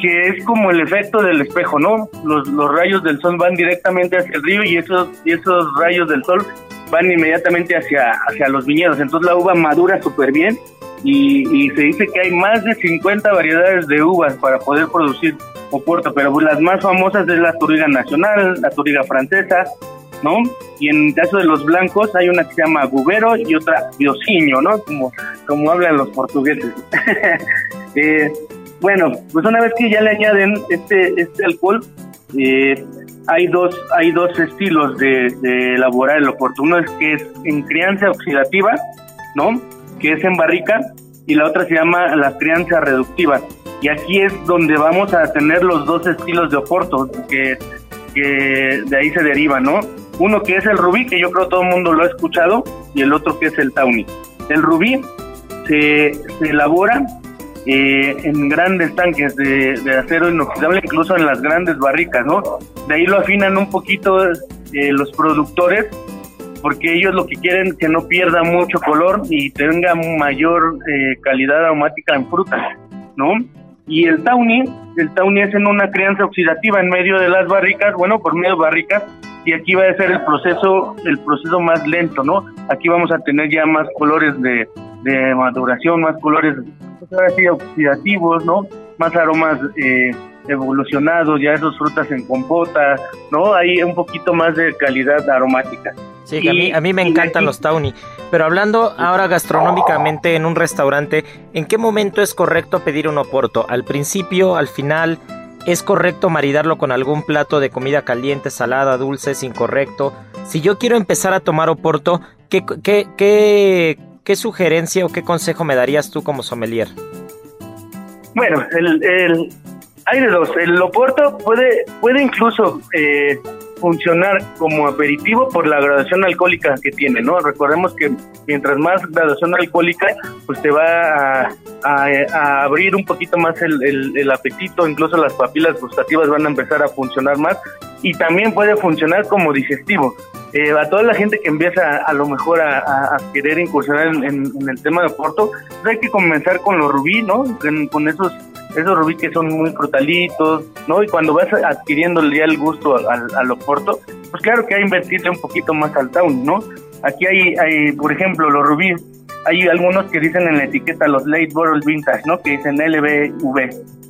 Speaker 5: que es como el efecto del espejo, ¿no? Los, los rayos del sol van directamente hacia el río y esos, y esos rayos del sol van inmediatamente hacia, hacia los viñedos. Entonces la uva madura súper bien y, y, se dice que hay más de 50 variedades de uvas para poder producir Oporto, pero las más famosas es la Turiga Nacional, la Turiga Francesa, ¿no? Y en el caso de los blancos hay una que se llama Gubero y otra Diosiño, ¿no? Como, como hablan los portugueses. eh, bueno, pues una vez que ya le añaden este, este alcohol, eh, hay dos hay dos estilos de, elaborar el oporto. Uno es que es en crianza oxidativa, ¿no? Que es en barrica, y la otra se llama la crianza reductiva. Y aquí es donde vamos a tener los dos estilos de oporto que, de ahí se deriva, ¿no? Uno que es el rubí, que yo creo todo el mundo lo ha escuchado, y el otro que es el tawny. El rubí se, se elabora eh, en grandes tanques de, acero inoxidable, incluso en las grandes barricas, ¿no? De ahí lo afinan un poquito eh, los productores, porque ellos lo que quieren es que no pierda mucho color y tenga mayor eh, calidad aromática en frutas, ¿no? Y el tawny, el tawny es en una crianza oxidativa en medio de las barricas, bueno, por medio de barricas, y aquí va a ser el proceso, el proceso más lento, ¿no? Aquí vamos a tener ya más colores de, de maduración, más colores pues oxidativos, ¿no? Más aromas eh, evolucionados, ya esas frutas en compota, ¿no? Hay un poquito más de calidad aromática.
Speaker 1: Sí, a, mí, a mí me encantan los tawny. Pero hablando ahora gastronómicamente en un restaurante, ¿en qué momento es correcto pedir un oporto? ¿Al principio, al final? ¿Es correcto maridarlo con algún plato de comida caliente, salada, dulce? ¿Es incorrecto? Si yo quiero empezar a tomar oporto, ¿qué, qué, qué, ¿qué sugerencia o qué consejo me darías tú como sommelier?
Speaker 5: Bueno, el, hay de dos. El Oporto puede, puede incluso eh, funcionar como aperitivo por la graduación alcohólica que tiene, ¿no? Recordemos que mientras más graduación alcohólica, pues te va a, abrir un poquito más el, el, apetito, incluso las papilas gustativas van a empezar a funcionar más y también puede funcionar como digestivo. Eh, a toda la gente que empieza a, lo mejor a, querer incursionar en, el tema de Oporto, pues hay que comenzar con los rubí, ¿no? con esos esos rubí que son muy frutalitos, ¿no? Y cuando vas adquiriendo ya el gusto al, al Oporto, pues claro que hay que invertirle un poquito más al town, ¿no? Aquí hay, hay, por ejemplo, los rubí, hay algunos que dicen en la etiqueta los late bottle vintage, ¿no? Que dicen LBV.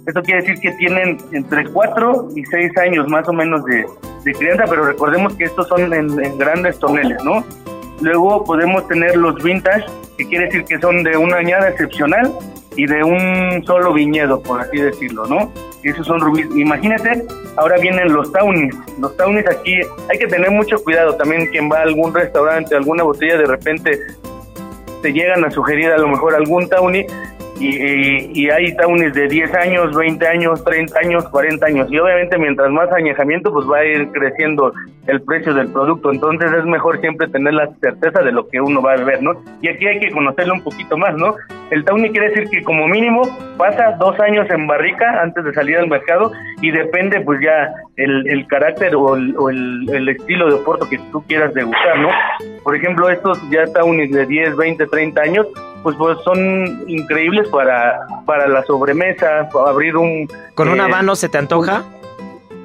Speaker 5: Esto quiere decir que tienen entre 4 y 6 años más o menos de, de crianza, pero recordemos que estos son en, en grandes toneles, ¿no? Luego podemos tener los vintage, que quiere decir que son de una añada excepcional y de un solo viñedo, por así decirlo, ¿no? esos son rubíes. Imagínate, ahora vienen los townies. Los townies aquí hay que tener mucho cuidado también quien va a algún restaurante, alguna botella, de repente te llegan a sugerir a lo mejor algún tawny y, hay taunes de 10 años, 20 años, 30 años, 40 años. Y obviamente mientras más añejamiento, pues va a ir creciendo el precio del producto. Entonces es mejor siempre tener la certeza de lo que uno va a beber, ¿no? Y aquí hay que conocerlo un poquito más, ¿no? El Tawny quiere decir que como mínimo pasa dos años en barrica antes de salir al mercado y depende pues ya el, el carácter o, el, o el, el, estilo de oporto que tú quieras degustar, ¿no? Por ejemplo, estos ya Tawny de 10, 20, 30 años pues, pues son increíbles para, para la sobremesa, para abrir un...
Speaker 1: ¿Con un eh, habano se te antoja?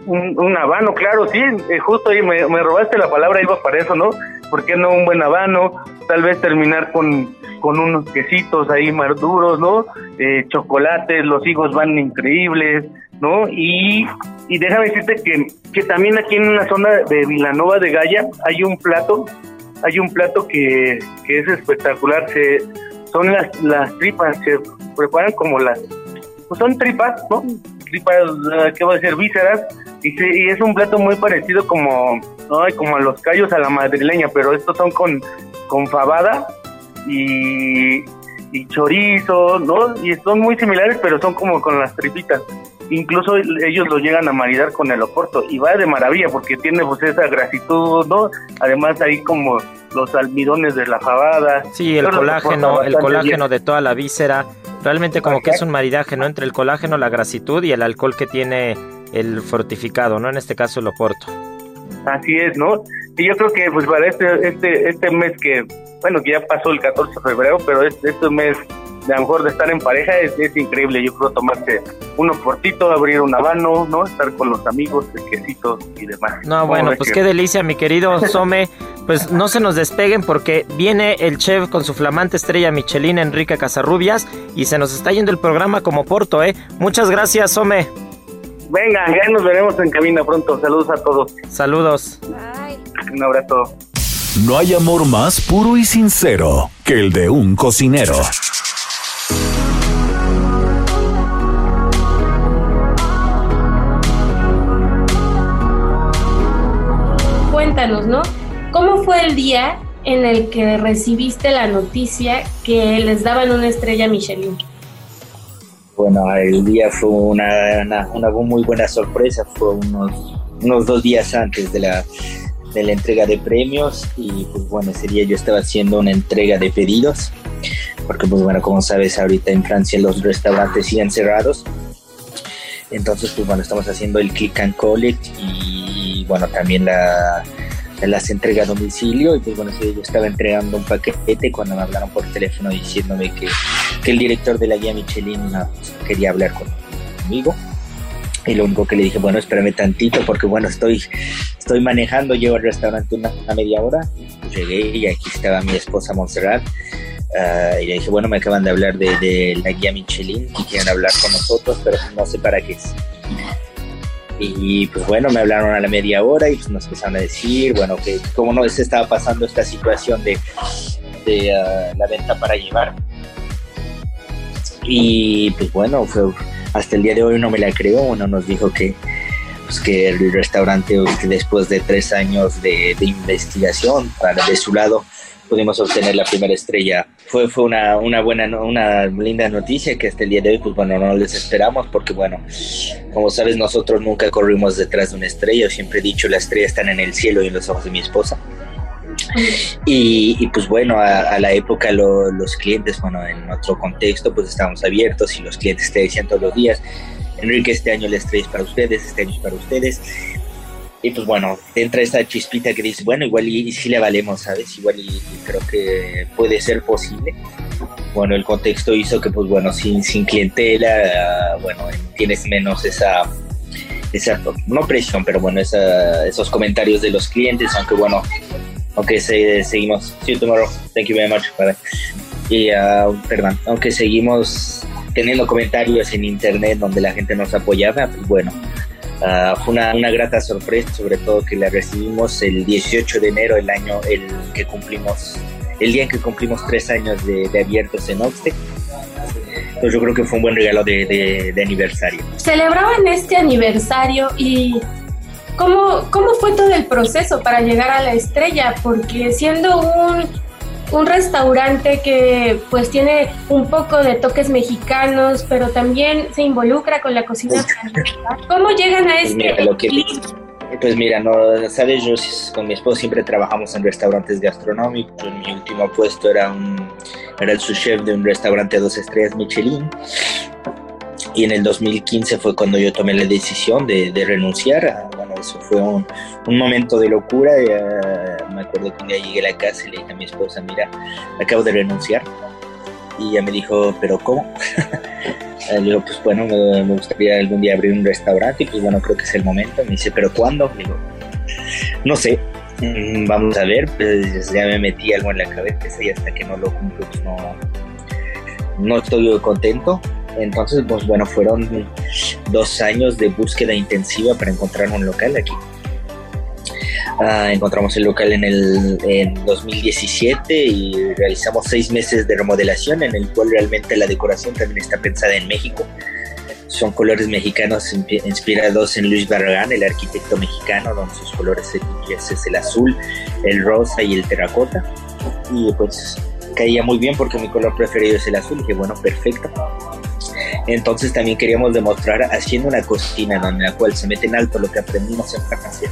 Speaker 5: Un, un habano, claro, sí, eh, justo ahí me, robaste la palabra, iba para eso, ¿no? ¿Por qué no un buen habano? Tal vez terminar con, con unos quesitos ahí maduros, ¿no? Eh, chocolates, los higos van increíbles, ¿no? Y, y déjame decirte que, que también aquí en la zona de Vilanova de Gaya hay un plato, hay un plato que, que es espectacular, se, son las, las tripas, se preparan como las, pues son tripas, ¿no? Tripas, eh, ¿qué va a decir? Vísceras, y, y es un plato muy parecido como, como a los callos a la madrileña, pero estos son con, con fabada y, y chorizo, ¿no? Y son muy similares, pero son como con las tripitas. Incluso ellos lo llegan a maridar con el oporto y va de maravilla porque tiene pues esa grasitud, ¿no? Además ahí como los almidones de la fabada.
Speaker 1: Sí, el colágeno, el colágeno de toda la víscera. Realmente como que es un maridaje, ¿no? Entre el colágeno, la grasitud y el alcohol que tiene el fortificado, ¿no? En este caso el oporto.
Speaker 5: Así es, ¿no? Y yo creo que pues para este este este mes que bueno, que ya pasó el 14 de febrero, pero este, este mes de a lo mejor de estar en pareja es, es increíble. Yo creo tomarse uno portito, abrir un habano, ¿no? Estar con los amigos, el quesito y demás.
Speaker 1: No, bueno, pues qué delicia, mi querido Some. Pues no se nos despeguen porque viene el chef con su flamante estrella Michelin, Enrique Casarrubias, y se nos está yendo el programa como Porto, ¿eh? Muchas gracias, Some.
Speaker 5: Venga, ya nos veremos en cabina pronto. Saludos a todos.
Speaker 1: Saludos.
Speaker 5: Bye. Un abrazo.
Speaker 2: No hay amor más puro y sincero que el de un cocinero.
Speaker 3: Fue el día en el que recibiste la noticia que les daban una estrella Michelin?
Speaker 6: Bueno, el día fue una, una, muy buena sorpresa, fue unos, unos dos días antes de la, de la entrega de premios y pues bueno, ese día yo estaba haciendo una entrega de pedidos, porque pues bueno, como sabes, ahorita en Francia los restaurantes siguen cerrados, entonces pues bueno, estamos haciendo el click and collect y bueno, también la, las entrega a domicilio y pues bueno, yo estaba entregando un paquete cuando me hablaron por teléfono diciéndome que, que el director de la guía Michelin pues, quería hablar conmigo y lo único que le dije, bueno, espérame tantito porque bueno, estoy, estoy manejando, llego al restaurante una, media hora, llegué y aquí estaba mi esposa Montserrat ah, y le dije, bueno, me acaban de hablar de, de, la guía Michelin y quieren hablar con nosotros, pero no sé para qué es. Y pues bueno, me hablaron a la media hora y pues nos empezaron a decir, bueno, que cómo no se estaba pasando esta situación de, de ah, la venta para llevar. Y pues bueno, hasta el día de hoy no me la creo, uno nos dijo que, pues, que el restaurante después de tres años de, investigación para de su lado pudimos obtener la primera estrella. Fue, fue una, una buena, una linda noticia que hasta el día de hoy, pues bueno, no les esperamos porque bueno, como sabes, nosotros nunca corrimos detrás de una estrella, siempre he dicho, la estrella están en el cielo y en los ojos de mi esposa. Y, pues bueno, a, la época los clientes, bueno, en otro contexto, pues estábamos abiertos y los clientes te decían todos los días, Enrique, este año la estrella es para ustedes, este año es para ustedes. Y pues bueno, entra esa chispita que dice, bueno, igual y, si le valemos, ¿sabes? Igual y, creo que puede ser posible. Bueno, el contexto hizo que pues bueno, sin, sin clientela, bueno, tienes menos esa esa, no presión, pero bueno, esa, esos comentarios de los clientes, aunque bueno, aunque seguimos, see you tomorrow, thank you very much, y uh, perdón, aunque seguimos teniendo comentarios en internet donde la gente nos apoyaba, pues bueno, uh, fue una, una, grata sorpresa, sobre todo que la recibimos el 18 de enero, el año el que cumplimos, el día en que cumplimos tres años de, abiertos en Oxtec. Entonces yo creo que fue un buen regalo de, de, de aniversario.
Speaker 3: Celebraban este aniversario y ¿Cómo, ¿Cómo fue todo el proceso para llegar a la estrella? Porque siendo un un restaurante que pues tiene un poco de toques mexicanos, pero también se involucra con la cocina francesa. ¿Cómo llegan a
Speaker 6: Pues
Speaker 3: este
Speaker 6: mira, lo que-
Speaker 3: equilibrio?
Speaker 6: Pues mira, no, sabes, yo con mi esposo siempre trabajamos en restaurantes gastronómicos. Mi último puesto era un era el subchef de un restaurante de dos estrellas Michelin. Y en el 2015 fue cuando yo tomé la decisión de, de renunciar. a- Bueno, eso fue un, un momento de locura. me acuerdo que un día llegué a la casa y le dije a mi esposa, mira, acabo de renunciar. Y ella me dijo, ¿pero cómo? Eh, Le digo, pues bueno, me, gustaría algún día abrir un restaurante y pues bueno, creo que es el momento. Me dice, ¿pero cuándo? Le digo, no sé, Mm, vamos a ver, pues ya me metí algo en la cabeza y hasta que no lo cumplo, pues no, no estoy contento. Entonces, pues bueno, fueron dos años de búsqueda intensiva para encontrar un local aquí. Ah, encontramos el local en el en 2017 y realizamos seis meses de remodelación en el cual realmente la decoración también está pensada en México. Son colores mexicanos inspi- inspirados en Luis Barragán, el arquitecto mexicano, donde sus colores es el azul, el rosa y el terracota. Y pues caía muy bien porque mi color preferido es el azul. Y bueno, perfecto. Entonces también queríamos demostrar haciendo una cocina en la cual se mete en alto lo que aprendimos en Francia,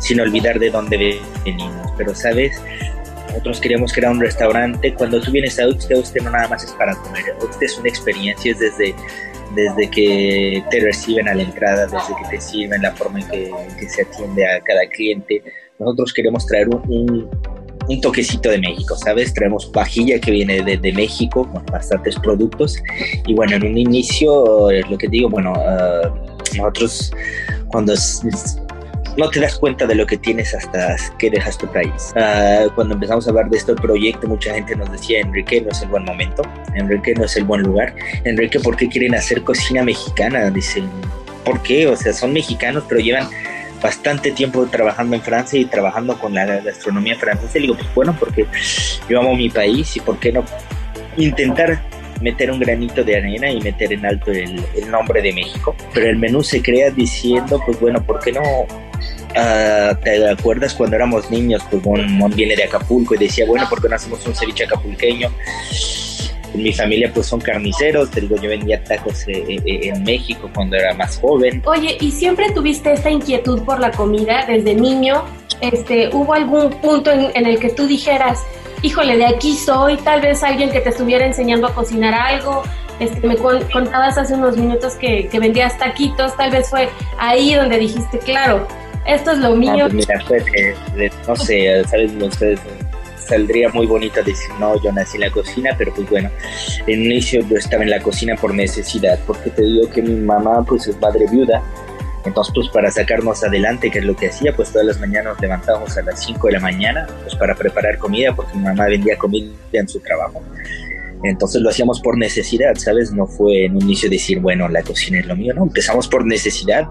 Speaker 6: sin olvidar de dónde venimos. Pero, ¿sabes? Nosotros queríamos crear un restaurante. Cuando tú vienes a usted, usted no nada más es para comer. Usted es una experiencia, es desde, desde que te reciben a la entrada, desde que te sirven, la forma en que, se atiende a cada cliente. Nosotros queremos traer un, un, toquecito de México, ¿sabes? Traemos vajilla que viene de, de México, con bastantes productos. Y bueno, en un inicio, es lo que digo, bueno, uh, nosotros cuando no te das cuenta de lo que tienes hasta que dejas tu país. Uh, cuando empezamos a hablar de este proyecto, mucha gente nos decía, Enrique, no es el buen momento, Enrique no es el buen lugar, Enrique, ¿por qué quieren hacer cocina mexicana? Dicen, ¿por qué? O sea, son mexicanos, pero llevan bastante tiempo trabajando en Francia y trabajando con la gastronomía francesa. Y digo, pues bueno, porque yo amo mi país y por qué no intentar meter un granito de arena y meter en alto el, el nombre de México. Pero el menú se crea diciendo, pues bueno, ¿por qué no Uh, ¿Te acuerdas cuando éramos niños? Pues Mon, Mon, viene de Acapulco y decía, bueno, ¿por qué no hacemos un ceviche acapulqueño? En mi familia pues son carniceros, te digo, yo vendía tacos eh, eh, en México cuando era más joven.
Speaker 3: Oye, ¿y siempre tuviste esta inquietud por la comida desde niño? Este, ¿Hubo algún punto en, en el que tú dijeras, híjole, de aquí soy, tal vez alguien que te estuviera enseñando a cocinar algo? Este, me contabas hace unos minutos que, que vendías taquitos, tal vez fue ahí donde dijiste, claro, esto es lo mío.
Speaker 6: No, pues mira, no sé, sabes, ustedes saldría muy bonito decir, no, yo nací en la cocina, pero pues bueno, en un inicio yo estaba en la cocina por necesidad, porque te digo que mi mamá pues es madre viuda, entonces pues para sacarnos adelante, que es lo que hacía, pues todas las mañanas nos levantábamos a las 5 de la mañana, pues para preparar comida, porque mi mamá vendía comida en su trabajo. Entonces lo hacíamos por necesidad, ¿sabes? No fue en un inicio decir, bueno, la cocina es lo mío, no, empezamos por necesidad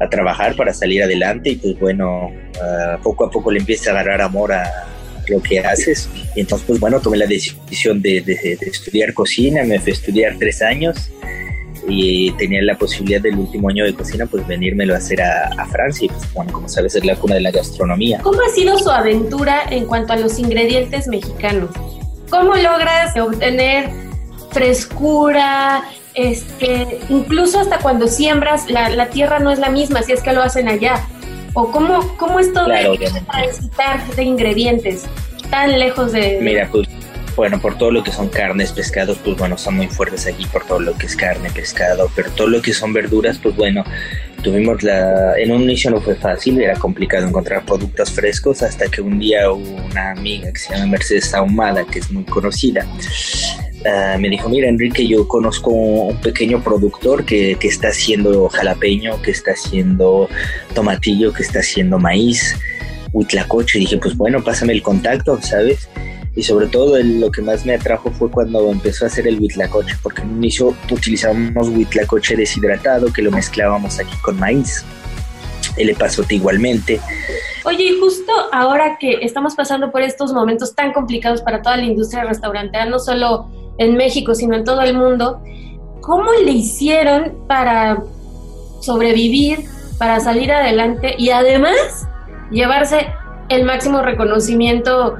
Speaker 6: a trabajar para salir adelante y pues bueno, uh, poco a poco le empieza a agarrar amor a lo que haces. Y entonces pues bueno, tomé la decisión de, de, de estudiar cocina, me fui a estudiar tres años y tenía la posibilidad del último año de cocina pues venírmelo a hacer a, a Francia y pues bueno, como sabes es la cuna de la gastronomía.
Speaker 3: ¿Cómo ha sido su aventura en cuanto a los ingredientes mexicanos? ¿Cómo logras obtener frescura, este, incluso hasta cuando siembras, la, la, tierra no es la misma, si es que lo hacen allá. ¿O cómo, cómo es todo
Speaker 6: claro,
Speaker 3: transitar de ingredientes tan lejos de...
Speaker 6: Mira, pues, bueno, por todo lo que son carnes, pescados, pues bueno, son muy fuertes aquí por todo lo que es carne, pescado, pero todo lo que son verduras, pues bueno, tuvimos la... En un inicio no fue fácil, era complicado encontrar productos frescos, hasta que un día una amiga que se llama Mercedes Ahumada, que es muy conocida, Uh, me dijo, mira Enrique, yo conozco un pequeño productor que, que, está haciendo jalapeño, que está haciendo tomatillo, que está haciendo maíz, huitlacoche. Y dije, pues bueno, pásame el contacto, ¿sabes? Y sobre todo el, lo que más me atrajo fue cuando empezó a hacer el huitlacoche, porque en un inicio utilizábamos huitlacoche deshidratado, que lo mezclábamos aquí con maíz. El epazote igualmente.
Speaker 3: Oye, y justo ahora que estamos pasando por estos momentos tan complicados para toda la industria restaurantera, no solo en México, sino en todo el mundo, ¿cómo le hicieron para sobrevivir, para salir adelante y además llevarse el máximo reconocimiento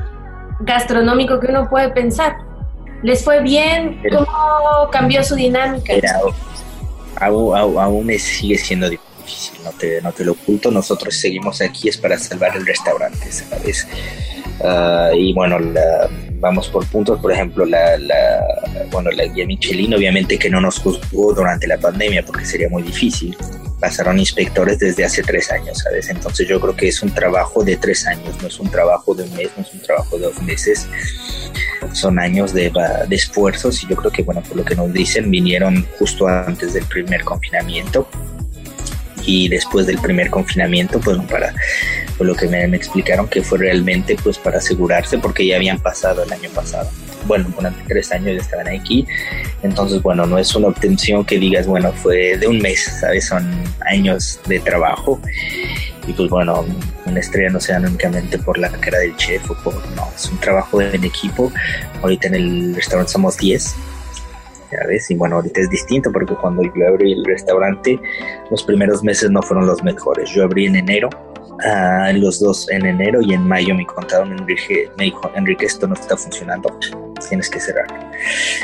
Speaker 3: gastronómico que uno puede pensar. ¿Les fue bien? ¿Cómo cambió su dinámica?
Speaker 6: aún, sigue siendo difícil, no te, no te lo oculto. Nosotros seguimos aquí es para salvar el restaurante, ¿sabes? Ah, y bueno, vamos por puntos, por ejemplo, la, la, bueno, la guía Michelin obviamente que no nos juzgó durante la pandemia porque sería muy difícil. Pasaron inspectores desde hace tres años, ¿sabes? Entonces yo creo que es un trabajo de tres años, no es un trabajo de un mes, no es un trabajo de dos meses, son años de, de esfuerzos y yo creo que, bueno, por lo que nos dicen, vinieron justo antes del primer confinamiento y después del primer confinamiento, pues para por lo que me, explicaron que fue realmente pues para asegurarse porque ya habían pasado el año pasado. Bueno, durante tres años ya estaban aquí, entonces bueno, no es una obtención que digas, bueno, fue de un mes, ¿sabes? Son años de trabajo y pues bueno, una estrella no se únicamente por la cara del chef o por, no, es un trabajo en equipo. Ahorita en el restaurante somos 10 y bueno, ahorita es distinto porque cuando yo abrí el restaurante, los primeros meses no fueron los mejores. Yo abrí en enero, uh, los dos en enero y en mayo me contaron, Enrique, me dijo, Enrique, esto no está funcionando, tienes que cerrar.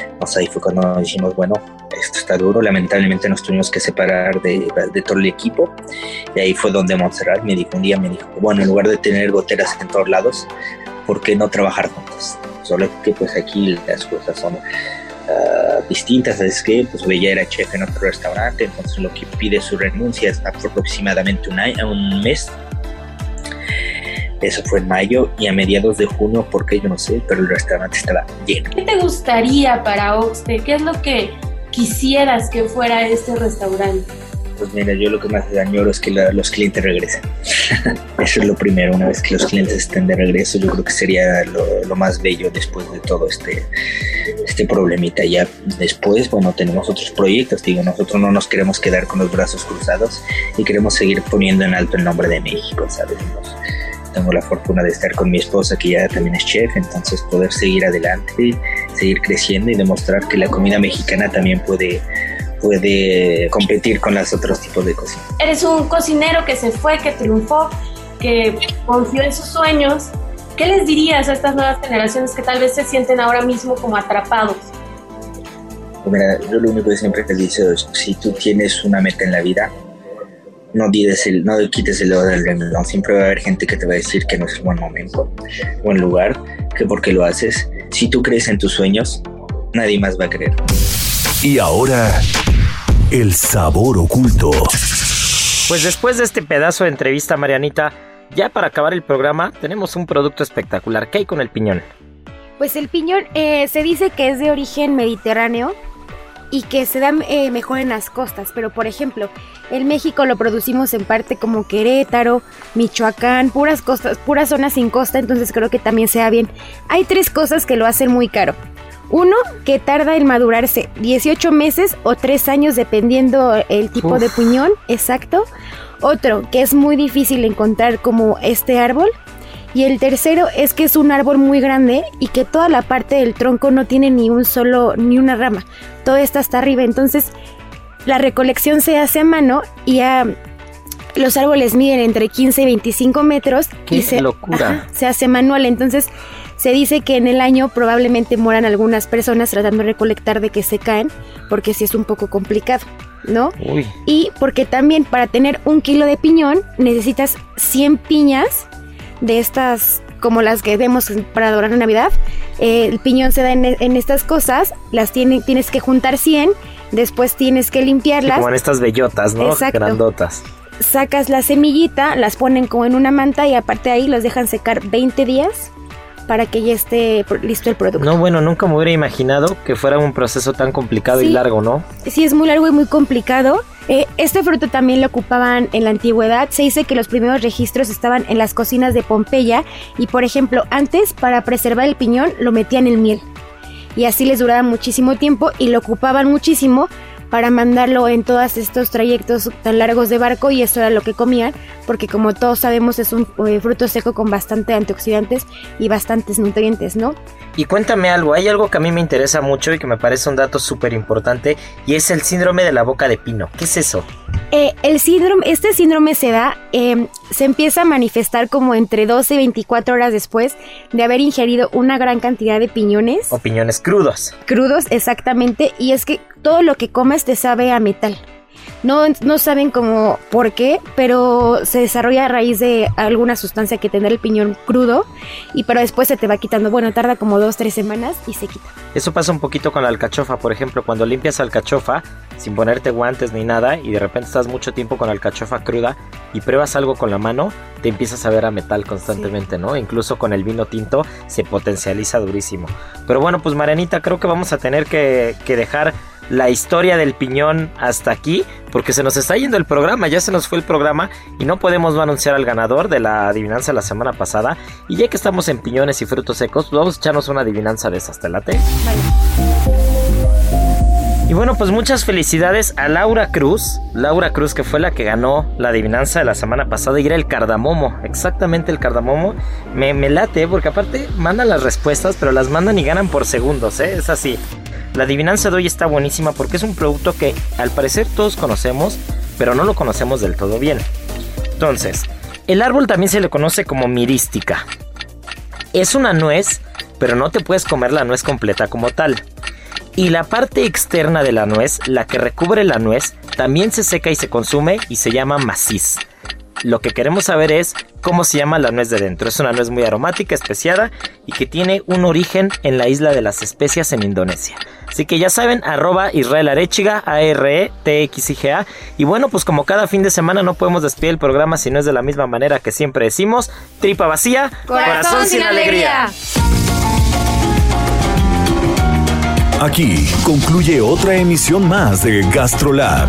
Speaker 6: Entonces ahí fue cuando dijimos, bueno, esto está duro, lamentablemente nos tuvimos que separar de, de todo el equipo. Y ahí fue donde Montserrat me dijo, un día me dijo, bueno, en lugar de tener goteras en todos lados, ¿por qué no trabajar juntos? Solo que pues aquí las cosas son uh, distintas, es que pues ella era chef en otro restaurante, entonces lo que pide su renuncia es aproximadamente un, año, un mes. Eso fue en mayo y a mediados de junio, porque yo no sé, pero el restaurante estaba lleno.
Speaker 3: ¿Qué te gustaría para Oxte? ¿Qué es lo que quisieras que fuera este restaurante?
Speaker 6: Pues mira, yo lo que más añoro es que los clientes regresen. Eso es lo primero, una vez que los clientes estén de regreso, yo creo que sería lo, más bello después de todo este, este problemita. Ya después, bueno, tenemos otros proyectos, digo, nosotros no nos queremos quedar con los brazos cruzados y queremos seguir poniendo en alto el nombre de México, ¿sabes? Tengo la fortuna de estar con mi esposa que ya también es chef, entonces poder seguir adelante, seguir creciendo y demostrar que la comida mexicana también puede puede competir con los otros tipos de cocina.
Speaker 3: Eres un cocinero que se fue, que triunfó, que confió en sus sueños. ¿Qué les dirías a estas nuevas generaciones que tal vez se sienten ahora mismo como atrapados?
Speaker 6: Mira, yo lo único que siempre te digo es, si tú tienes una meta en la vida, no, el, no quites el dedo del renglón. Siempre va a haber gente que te va a decir que no es el buen momento, buen lugar, que porque lo haces. Si tú crees en tus sueños, nadie más va a creer.
Speaker 2: Y ahora, el sabor oculto.
Speaker 1: Pues después de este pedazo de entrevista, Marianita, ya para acabar el programa, tenemos un producto espectacular. ¿Qué hay con el piñón?
Speaker 4: Pues el piñón eh, se dice que es de origen mediterráneo y que se da eh, mejor en las costas. Pero por ejemplo, en México lo producimos en parte como Querétaro, Michoacán, puras costas, puras zonas sin costa, entonces creo que también sea bien. Hay tres cosas que lo hacen muy caro. Uno que tarda en madurarse 18 meses o 3 años dependiendo el tipo de puñón, exacto. Otro que es muy difícil encontrar como este árbol. Y el tercero es que es un árbol muy grande y que toda la parte del tronco no tiene ni un solo, ni una rama. Todo está hasta arriba. Entonces la recolección se hace a mano y a, los árboles miden entre 15 y 25 metros.
Speaker 1: ¡Qué
Speaker 4: y se,
Speaker 1: locura!
Speaker 4: se hace manual. Entonces se dice que en el año probablemente mueran algunas personas tratando de recolectar de que se caen, porque sí es un poco complicado, ¿no? Y porque también para tener un kilo de piñón necesitas 100 piñas de estas como las que vemos para adorar Navidad. Eh, el piñón se da en, estas cosas, las tiene, tienes que juntar 100, después tienes que limpiarlas.
Speaker 1: como en estas bellotas, ¿no? Exacto. Grandotas.
Speaker 4: Sacas la semillita, las ponen como en una manta y aparte de ahí los dejan secar 20 días para que ya esté listo el producto.
Speaker 1: No, bueno, nunca me hubiera imaginado que fuera un proceso tan complicado y largo, ¿no?
Speaker 4: Sí, es muy largo y muy complicado. Eh, este fruto también lo ocupaban en la antigüedad. Se dice que los primeros registros estaban en las cocinas de Pompeya y, por ejemplo, antes para preservar el piñón lo metían en miel. Y así les duraba muchísimo tiempo y lo ocupaban muchísimo para mandarlo en todos estos trayectos tan largos de barco y eso era lo que comían, porque como todos sabemos es un eh, fruto seco con bastante antioxidantes y bastantes nutrientes, ¿no?
Speaker 1: Y cuéntame algo, hay algo que a mí me interesa mucho y que me parece un dato súper importante y es el síndrome de la boca de pino. ¿Qué es eso?
Speaker 4: Eh, el síndrome, este síndrome se da, em, se empieza a manifestar como entre 12 y 24 horas después de haber ingerido una gran cantidad de piñones.
Speaker 1: O piñones crudos.
Speaker 4: Crudos, exactamente, y es que todo lo que comes te sabe a metal. No, no saben cómo por qué, pero se desarrolla a raíz de alguna sustancia que tendrá el piñón crudo y pero después se te va quitando. Bueno, tarda como dos, tres semanas y se quita.
Speaker 1: Eso pasa un poquito con la alcachofa, por ejemplo, cuando limpias alcachofa sin ponerte guantes ni nada y de repente estás mucho tiempo con alcachofa cruda y pruebas algo con la mano, te empiezas a ver a metal constantemente, ¿no? Incluso con el vino tinto se potencializa durísimo. Pero bueno, pues Marianita, creo que vamos a tener que, que dejar la historia del piñón hasta aquí, porque se nos está yendo el programa, ya se nos fue el programa y no podemos no anunciar al ganador de la adivinanza la semana pasada. Y ya que estamos en piñones y frutos secos, vamos a echarnos una adivinanza de esas, ¿te late? Y bueno, pues muchas felicidades a Laura Cruz. Laura Cruz, que fue la que ganó la adivinanza de la semana pasada y era el cardamomo. Exactamente el cardamomo. Me, me late, porque aparte mandan las respuestas, pero las mandan y ganan por segundos, ¿eh? Es así. La adivinanza de hoy está buenísima porque es un producto que al parecer todos conocemos, pero no lo conocemos del todo bien. Entonces, el árbol también se le conoce como mirística. Es una nuez, pero no te puedes comer la nuez completa como tal. Y la parte externa de la nuez, la que recubre la nuez, también se seca y se consume y se llama maciz. Lo que queremos saber es cómo se llama la nuez de dentro. Es una nuez muy aromática, especiada y que tiene un origen en la isla de las especias en Indonesia. Así que ya saben, arroba Israel Arechiga, A-R-E-T-X-I-G-A. Y bueno, pues como cada fin de semana no podemos despedir el programa si no es de la misma manera que siempre decimos, tripa vacía,
Speaker 4: corazón, sin alegría.
Speaker 2: Aquí concluye otra emisión más de GastroLab,